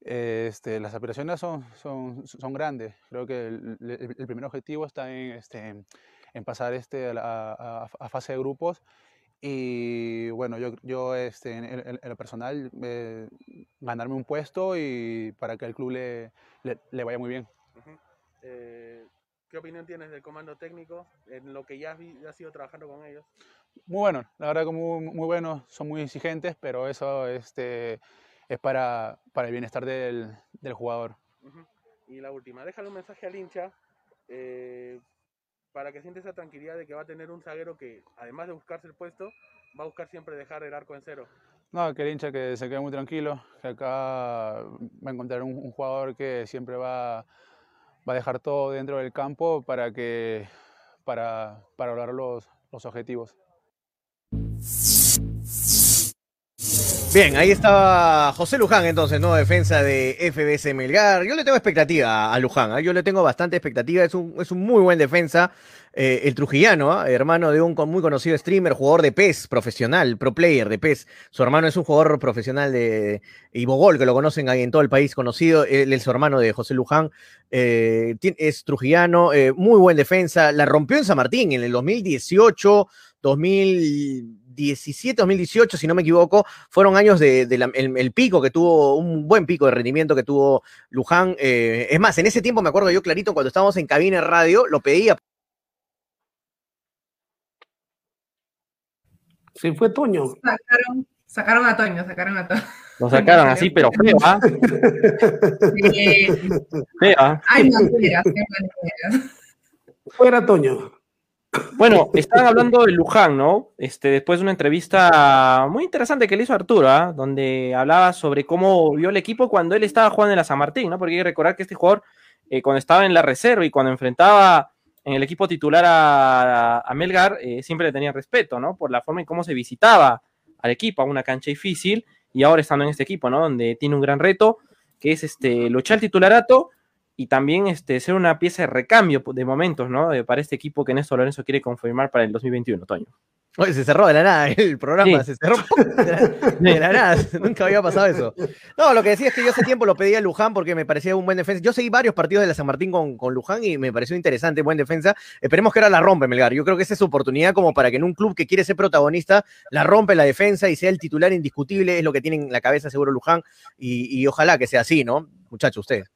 Este, las aspiraciones son, son, son grandes. Creo que el, el, el primer objetivo está en, este, en pasar este, a, a, a, fase de grupos. Y bueno, yo, yo este, en, en, lo personal, eh, ganarme un puesto y para que el club le, le, le vaya muy bien. Uh -huh. eh, ¿Qué opinión tienes del comando técnico en lo que ya has, has ido trabajando con ellos? Muy bueno, la verdad que muy, muy buenos, son muy exigentes, pero eso este, es para, para el bienestar del, del jugador. Uh -huh. Y la última, déjale un mensaje al hincha eh, para que siente esa tranquilidad de que va a tener un zaguero que, además de buscarse el puesto, va a buscar siempre dejar el arco en cero. No, que el hincha que se quede muy tranquilo, que acá va a encontrar un, un jugador que siempre va, va a dejar todo dentro del campo para, que, para, para lograr los, los objetivos. Bien, ahí estaba José Luján, entonces, nueva defensa de FBS Melgar. Yo le tengo expectativa a Luján, ¿ah? yo le tengo bastante expectativa, es un, es un muy buen defensa. Eh, el trujillano, ¿ah? hermano de un muy conocido streamer, jugador de PES, profesional, pro player de PES. Su hermano es un jugador profesional de Ibogol, que lo conocen ahí en todo el país conocido. Él es su hermano de José Luján. Eh, es trujillano, eh, muy buen defensa. La rompió en San Martín en el 2018, 2017, 2018, si no me equivoco. Fueron años de, de la- el, el pico que tuvo, un buen pico de rendimiento que tuvo Luján. Eh, es más, en ese tiempo me acuerdo yo clarito, cuando estábamos en cabina de radio, lo pedía Se fue Toño. Sacaron, sacaron a Toño, sacaron a Toño. Lo sacaron así, pero feo, ¿ah? Eh, Feo, ¿ah? hay maneras, hay maneras. Fuera Toño. Bueno, estaban hablando de Luján, ¿no? Este, después de una entrevista muy interesante que le hizo Arturo, ¿ah? donde hablaba sobre cómo vio el equipo cuando él estaba jugando en la San Martín, ¿no? Porque hay que recordar que este jugador, eh, cuando estaba en la reserva y cuando enfrentaba en el equipo titular a, a Melgar, eh, siempre le tenía respeto, ¿no? Por la forma en cómo se visitaba al equipo, a una cancha difícil, y ahora estando en este equipo, ¿no? Donde tiene un gran reto, que es este, luchar el titularato y también este, ser una pieza de recambio de momentos, ¿no? Eh, para este equipo que Néstor Lorenzo quiere confirmar para el 2021, Toño. Oye, se cerró de la nada el programa, Sí. se cerró de la, de la nada, nunca había pasado eso. No, lo que decía es que yo hace tiempo lo pedía a Luján porque me parecía un buen defensa. Yo seguí varios partidos de la San Martín con, con Luján y me pareció interesante, buen defensa. Esperemos que ahora la rompe Melgar. Yo creo que esa es su oportunidad como para que en un club que quiere ser protagonista la rompe la defensa y sea el titular indiscutible, es lo que tiene en la cabeza seguro Luján y, y ojalá que sea así, ¿no? Muchachos, ustedes.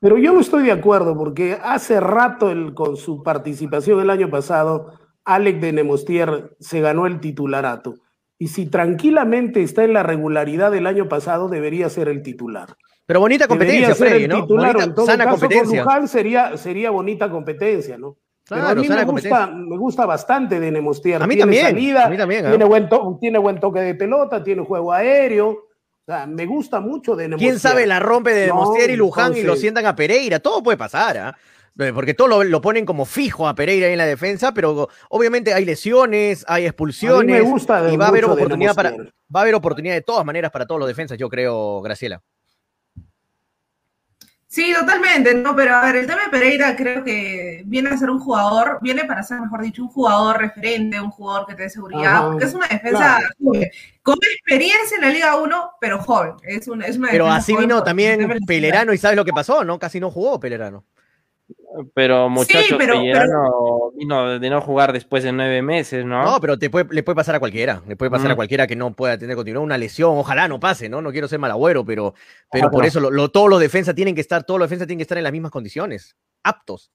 Pero yo no estoy de acuerdo porque hace rato el- con su participación el año pasado, Alec de Nemostier se ganó el titularato. Y si tranquilamente está en la regularidad del año pasado, debería ser el titular. Pero bonita Debería competencia, ser Freddy, el ¿no? titular. Bonita, en todo sana caso, con competencia. Luján sería, sería bonita competencia, ¿no? Pero a mí me gusta, me gusta bastante de Nemostier. A mí tiene también, salida, a mí también, ¿ah? tiene, buen tiene buen toque de pelota, tiene juego aéreo. O sea, me gusta mucho de Nemostier. ¿Quién sabe la rompe de No, Mostier y Luján y lo sientan a Pereira? Todo puede pasar, ¿ah? Eh, Porque todo lo, lo ponen como fijo a Pereira en la defensa, pero obviamente hay lesiones, hay expulsiones. A mí me gusta de y va a haber oportunidad para, Nemostier. va a haber oportunidad de todas maneras para todos los defensas, yo creo, Graciela. Sí, totalmente, no, pero a ver, el tema de Pereira creo que viene a ser un jugador, viene para ser, mejor dicho, un jugador referente, un jugador que te dé seguridad, Ajá, porque es una defensa claro. joven, con experiencia en la Liga 1, pero joven, es una, es una Pero así vino también. Pelerano y sabes lo que pasó, ¿no? Casi no jugó Pelerano. Pero muchachos, pero- Pellerano vino de no jugar después de nueve meses, ¿no? No, pero te puede, le puede pasar a cualquiera. Le puede pasar Mm. a cualquiera que no pueda tener continuidad. Una lesión, ojalá no pase, ¿no? No quiero ser malagüero, pero, pero Ojalá por no. eso lo- lo- todos los defensas tienen que estar, todos los defensas tienen que estar en las mismas condiciones, aptos.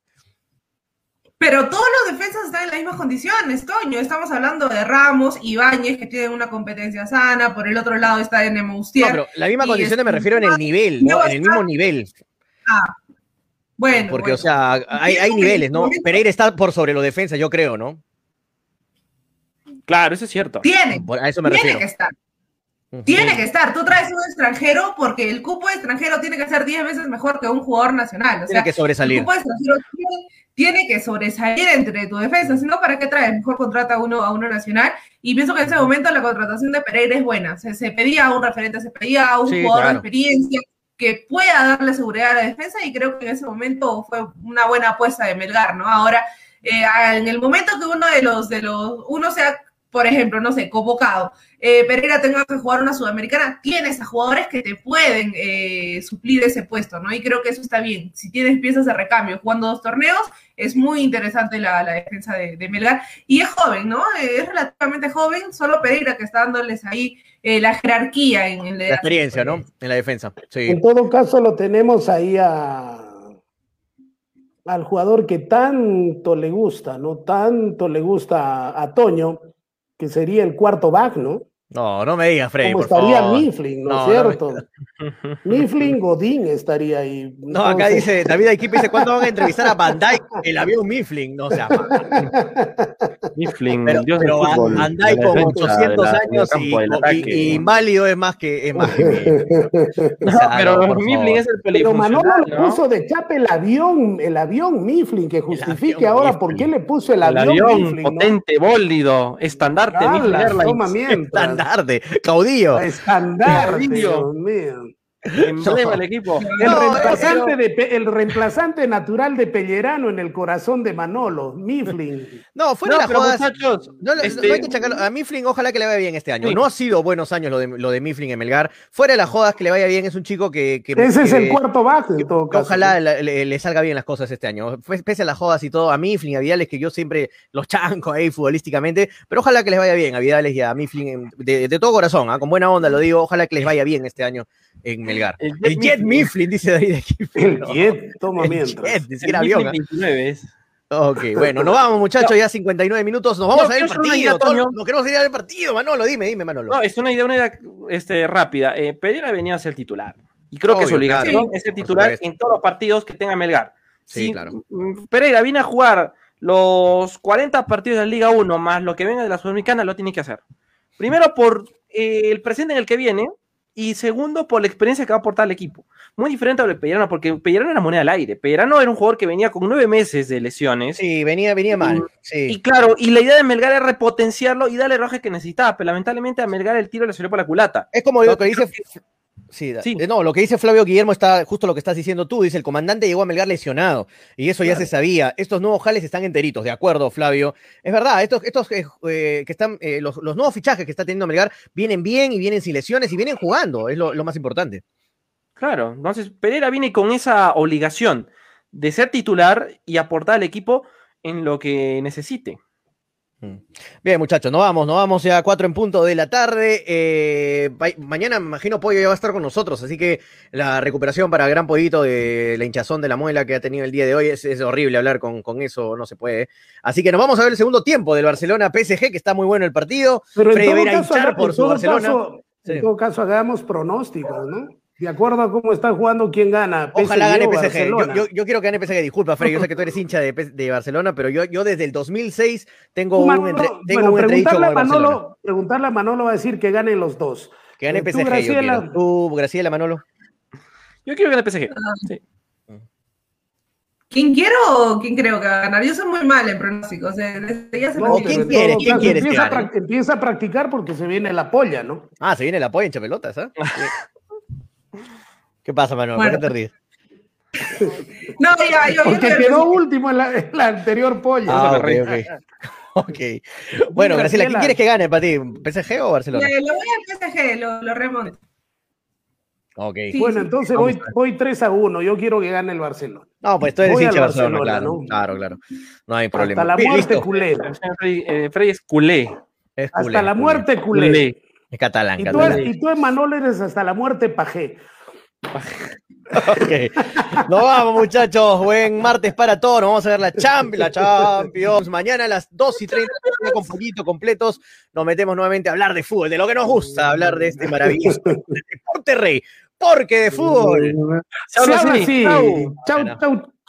Pero todos los defensas están en las mismas condiciones, Toño. Estamos hablando de Ramos, Ibáñez, que tienen una competencia sana. Por el otro lado está No, Nemoustier. pero la misma y condición me este- refiero en el nivel, no ¿no? En el mismo nivel. Bueno, Porque, bueno. o sea, hay, niveles, ¿no? momento- Pereira está por sobre los defensas, yo creo, ¿no? Claro, eso es cierto. tiene, a eso me tiene refiero. que estar. Tiene que estar. Tú traes un extranjero porque el cupo de extranjero tiene que ser 10 veces mejor que un jugador nacional. O Tiene sea, que sobresalir. el cupo de extranjero tiene, tiene que sobresalir entre tu defensa. Si no, ¿para qué traes? Mejor contrata a uno, a uno nacional. Y pienso que en ese momento la contratación de Pereira es buena. Se, se pedía a un referente, se pedía a un Sí, jugador claro. de experiencia que pueda darle seguridad a la defensa. Y creo que en ese momento fue una buena apuesta de Melgar, ¿no? Ahora, eh, en el momento que uno de los, de los, uno sea, por ejemplo, no sé, convocado, eh, Pereira tenga que jugar una sudamericana, tienes a jugadores que te pueden eh, suplir ese puesto, ¿no? Y creo que eso está bien. Si tienes piezas de recambio jugando dos torneos, es muy interesante la, la defensa de, de Melgar. Y es joven, ¿no? Eh, es relativamente joven, solo Pereira que está dándoles ahí eh, la jerarquía en, en La experiencia, ¿no? En la defensa. Sí. En todo caso, lo tenemos ahí a, al jugador que tanto le gusta, ¿no? Tanto le gusta a, a Toño, que sería el cuarto back, ¿no? No, no me digas, Freddy. Como por estaría favor. Mifflin, ¿no, No, es no me- cierto? Mifflin Godín estaría ahí. No, acá dice, David Equipe dice, ¿cuándo van a entrevistar a Van Dyke? El avión Mifflin, no o sea, Mifflin, pero, dios pero Van, fútbol. Van Dyke con defensa, 800 de la- años y, campo, del y- ataque. y inválido es más que, es más que Mifflin. O sea, No, pero Mifflin es el Pero Manolo le ¿no? puso de chapa el avión, el avión Mifflin, que justifique avión ahora por qué le puso el, El avión, avión Mifflin, ¿no? potente, bólido, estandarte, Mifflin Airlines. Estandarte, caudillo. Dios mío. Emblema del equipo. El, No, reemplazante de Pe- el reemplazante natural de Pellerano en el corazón de Manolo, Mifflin. No, fuera No, las pero jodas. muchachos, No, no, este, no hay que chacarlo. A Mifflin, ojalá que le vaya bien este año. Sí. No ha sido buenos años lo de, lo de Mifflin en Melgar. Fuera de las jodas, que le vaya bien. Es un chico que. que Ese es el cuarto bajo en todo caso. Ojalá le, le- le salga bien las cosas este año. Pese a las jodas y todo, a Mifflin, a Vidales, que yo siempre los chanco ahí futbolísticamente, pero ojalá que les vaya bien a Vidales y a Mifflin de, de todo corazón, ¿ah? con buena onda lo digo, ojalá que les vaya bien este año en Melgar. El El Jet Jet, Mifflin. Mifflin, dice David aquí. El Jet, toma El mientras. Jet, ni siquiera avión. Mifflin. 29 es. Ok, bueno, nos vamos muchachos, ya 59 minutos, nos vamos No, a una idea, partido. nos queremos ir al partido, Manolo, dime, dime, Manolo. No, es una idea, una idea este, rápida. Eh, Pereira venía a ser titular. Y creo que su obligación claro. es ser titular en todos los partidos que tenga Melgar. Sí, Si, claro. mm, Pereira viene a jugar los 40 partidos de la Liga 1 más lo que venga de la Sudamericana, lo tiene que hacer. Primero por eh, el presente en el que viene y segundo por la experiencia que va a aportar al equipo. Muy diferente a lo de Pellerano, porque Pellerano era moneda al aire. Pellerano era un jugador que venía con nueve meses de lesiones. Sí, venía, venía mal. Y Sí. claro, y la idea de Melgar es repotenciarlo y darle roje que necesitaba, pero lamentablemente a Melgar el tiro le salió por la culata. Es como lo que dice. Sí, eh, no, lo que dice Flavio Guillermo está justo lo que estás diciendo tú. Dice: el comandante llegó a Melgar lesionado y eso ya se sabía. Estos nuevos jales están enteritos, de acuerdo, Flavio. Es verdad, estos, estos eh, eh, que están, eh, los, los nuevos fichajes que está teniendo Melgar vienen bien y vienen sin lesiones y vienen jugando, es lo, lo más importante. Claro, entonces Pereira viene con esa obligación de ser titular y aportar al equipo en lo que necesite. Bien, muchachos, nos vamos, nos vamos ya a cuatro en punto de la tarde. Eh, ma- mañana, me imagino, Pollo ya va a estar con nosotros, así que la recuperación para Gran Pollito de la hinchazón de la muela que ha tenido el día de hoy es, es horrible hablar con, con eso, no se puede. Así que nos vamos a ver el segundo tiempo del Barcelona PSG, que está muy bueno el partido. Pero en Freddy todo, Vera caso, hinchar haga- por su Barcelona. caso- Sí. en todo caso, hagamos pronósticos, ¿no? De acuerdo a cómo está jugando, quién gana. Ojalá gane o PSG. Yo, Barcelona. yo- yo quiero que gane PSG. Disculpa, Freddy, yo sé que tú eres hincha de, de Barcelona, pero yo, yo desde el 2006 tengo un, entre- tengo bueno, un preguntarle, a. Manolo, preguntarle a Manolo va a decir que ganen los dos. Que gane Eh, tú, PSG. yo Graciela. quiero. Tú, Graciela, Manolo. Yo quiero que gane PSG. Sí. ¿Quién quiero o quién creo que va a ganar? Yo soy muy mal en pronósticos. eh, desde ya se No, ¿quién todo ¿Quién que Empieza, a gane? prac- empieza a practicar porque se viene la polla, ¿no? Ah, se viene el apoyo en pelotas, ¿ah? ¿Qué pasa, Manolo? ¿Por qué Bueno. te ríes? No, ya, yo, Porque quedó que- último en la, en la anterior polla. Ah, me reí. ok, ok. Ok. Bueno, Graciela, ¿quién quieres que gane para ti? ¿PSG o Barcelona? Le- lo voy al PSG, lo, lo remonto. Ok. Sí. Bueno, entonces voy, voy 3 a 1. Yo quiero que gane el Barcelona. No, pues tú eres hincha Barcelona, Barcelona, claro. ¿no? Claro, claro. No hay problema. Hasta la muerte listo. culé. Freddy, eh, Freddy es culé. Es Hasta la culé. muerte culé. Culé. Es catalán, Y tú, catalán. y tú, Emanuel, eres hasta la muerte pajé. Ok. Nos vamos, muchachos. Buen martes para todos. Nos vamos a ver la Champions. La Champions. Mañana a las 2 y 30 con poquito completos. Nos metemos nuevamente a hablar de fútbol, de lo que nos gusta, hablar de este maravilloso deporte rey. Porque de fútbol. Chau. Chau, chau.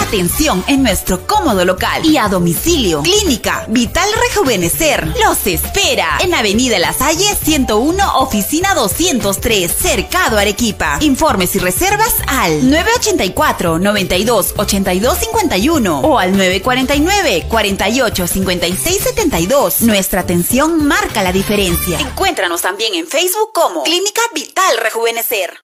Atención en nuestro cómodo local y a domicilio. Clínica Vital Rejuvenecer los espera en Avenida La Salle 101, oficina 203, Cercado Arequipa. Informes y reservas al 984 92 82 51 o al 949 48 56 72. Nuestra atención marca la diferencia. Encuéntranos también en Facebook como Clínica Vital Rejuvenecer.